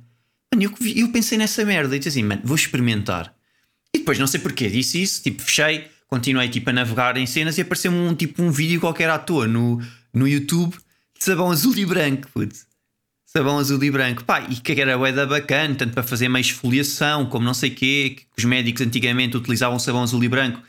Mano, eu, eu pensei nessa merda e disse assim, mano, vou experimentar. E depois, não sei porquê, disse isso, tipo, fechei, continuei tipo a navegar em cenas e apareceu um tipo um vídeo qualquer à toa no, no YouTube de sabão azul e branco, putz. Sabão azul e branco. Pá, e que era da bacana, tanto para fazer mais esfoliação, como não sei quê, que os médicos antigamente utilizavam sabão azul e branco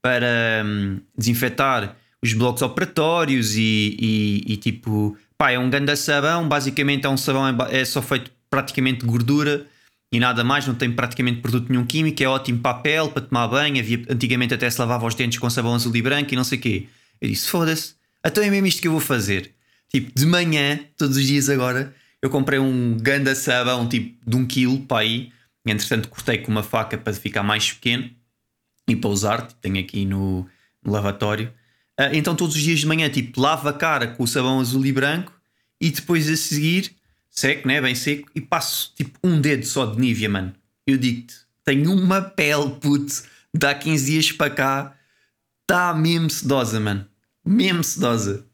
para hum, desinfetar os blocos operatórios e, e, e, tipo, pá, é um grande sabão, basicamente é um sabão, é só feito praticamente de gordura e nada mais, não tem praticamente produto nenhum químico, é ótimo para a pele, para tomar banho, havia, antigamente até se lavava os dentes com sabão azul e branco e não sei o quê. Eu disse, foda-se, então é mesmo isto que eu vou fazer. Tipo, de manhã, todos os dias agora, eu comprei um ganda sabão tipo de um quilo para aí. Entretanto, cortei com uma faca para ficar mais pequeno e para usar. Tipo, tenho aqui no, no lavatório. Uh, então, todos os dias de manhã, tipo, lavo a cara com o sabão azul e branco e depois a seguir, seco, né? Bem seco, e passo tipo um dedo só de Nivea, mano. Eu digo-te, tenho uma pele, puto, dá 15 dias para cá, está mesmo sedosa, mano. Mesmo sedosa.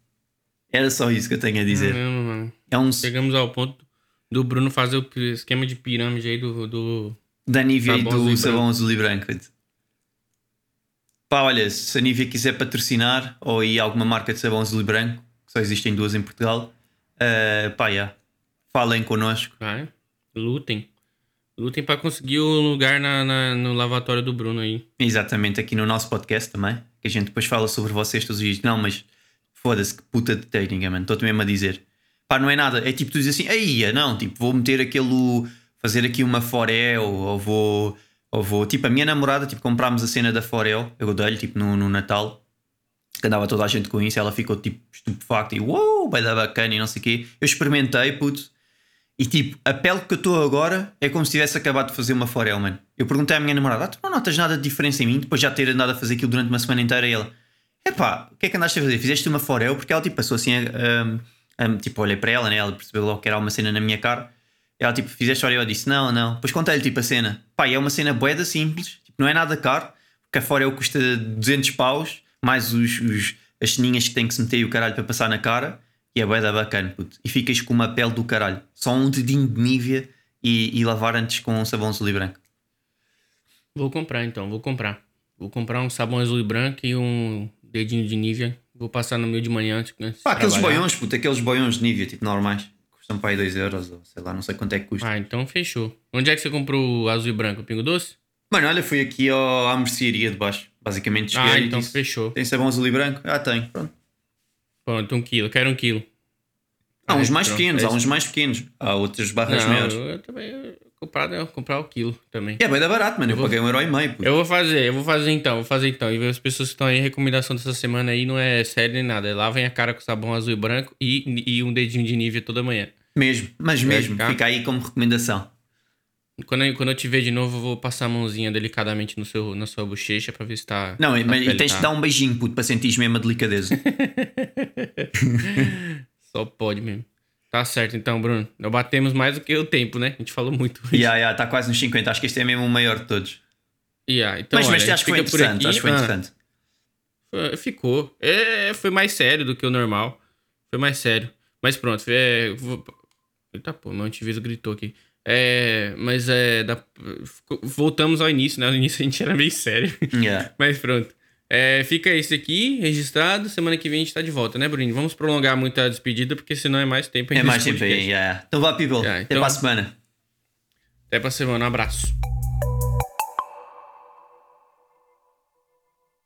Era só isso que eu tenho a dizer. Não, mano. É um... Chegamos ao ponto do Bruno fazer o esquema de pirâmide aí do. do... Da Nivea e do sabão azul e branco. Pá, olha, se a Nivea quiser patrocinar ou aí alguma marca de sabão azul e branco, que só existem duas em Portugal, uh, pá, yeah. falem connosco. Lutem. Lutem para conseguir o lugar na, na, no lavatório do Bruno aí. Exatamente, aqui no nosso podcast também. Que a gente depois fala sobre vocês todos os dias. Não, mas Foda-se, que puta de técnica, mano. Estou-te mesmo a dizer. Pá, não é nada. É tipo tu dizes assim, aí, não, tipo, vou meter aquele. fazer aqui uma Forel, ou vou. Ou vou. Tipo, a minha namorada, tipo, comprámos a cena da Forel, eu dei-lhe, tipo, no, no Natal. Que andava toda a gente com isso, ela ficou tipo estupefacta e uou, vai dar bacana e não sei o quê. Eu experimentei, puto. E tipo, a pele que eu estou agora é como se tivesse acabado de fazer uma Forel, mano. Eu perguntei à minha namorada, ah, tu não notas nada de diferença em mim? Depois já ter andado a fazer aquilo durante uma semana inteira e ela, epá, o que é que andaste a fazer? Fizeste uma forel? Porque ela tipo passou assim a, a, tipo, olhei para ela, né? Ela percebeu logo que era uma cena na minha cara. Ela tipo, fizeste forel? Eu disse, não, não. Depois contei-lhe tipo a cena. Pá, é uma cena boeda simples, tipo, não é nada caro, porque a forel custa 200 paus, mais os, os, as ceninhas que tem que se meter e o caralho para passar na cara. E é boeda bacana, puto. E ficas com uma pele do caralho. Só um dedinho de Nivea e, e lavar antes com um sabão azul e branco. Vou comprar então, vou comprar. Vou comprar um sabão azul e branco e um dedinho de Nivea. Vou passar no meio de manhã antes. antes Pá, aqueles boiões, puta, aqueles boiões de Nivea, tipo normais. Custam para aí 2 euros, ou sei lá, não sei quanto é que custa. Ah, então fechou. Onde é que você comprou o azul e branco? Pingo Doce? Mano, olha, fui aqui ao, à mercearia de baixo. Basicamente, cheguei Ah, então disse, fechou. Tem sabão azul e branco? Ah, tem, pronto. Pronto, um quilo. Quero um quilo. Há uns mais pronto, pequenos, é há uns mais pequenos. Há outras barras não, maiores. Eu também comprar, né? comprar o quilo também. É, vai dar barato, mano. Eu, eu vou... paguei um euro e meio. Eu vou fazer, eu vou fazer então, vou fazer então. E ver as pessoas que estão aí, recomendação dessa semana aí não é sério nem nada. É lavem a cara com sabão azul e branco e, e um dedinho de nível toda manhã. Mesmo, mas mesmo. Ficar... Fica aí como recomendação. Quando eu, quando eu te ver de novo, eu vou passar a mãozinha delicadamente no seu, na sua bochecha pra ver se tá. Não, mas tens tá... que dar um beijinho, puto, pra sentir mesmo a delicadeza. *laughs* *laughs* Só pode mesmo. Tá certo, então, Bruno. Nós batemos mais do que o tempo, né? A gente falou muito. Hoje. Yeah, yeah, tá quase nos 50. Acho que este é mesmo o maior de todos. Yeah, então, mas, olha, mas acho que foi interessante. Acho que foi ah, interessante. ficou. É, foi mais sério do que o normal. Foi mais sério. Mas pronto. É, vou... Eita, pô, meu antivírus gritou aqui. É, mas é. Da, voltamos ao início, né? No início a gente era meio sério. Yeah. *laughs* mas pronto. É, fica esse aqui registrado. Semana que vem a gente tá de volta, né, Bruno? Vamos prolongar muito a despedida, porque senão é mais tempo. É mais tempo aí, yeah. Então vá, people. Yeah, então, Até pra semana. Até pra semana. Um abraço.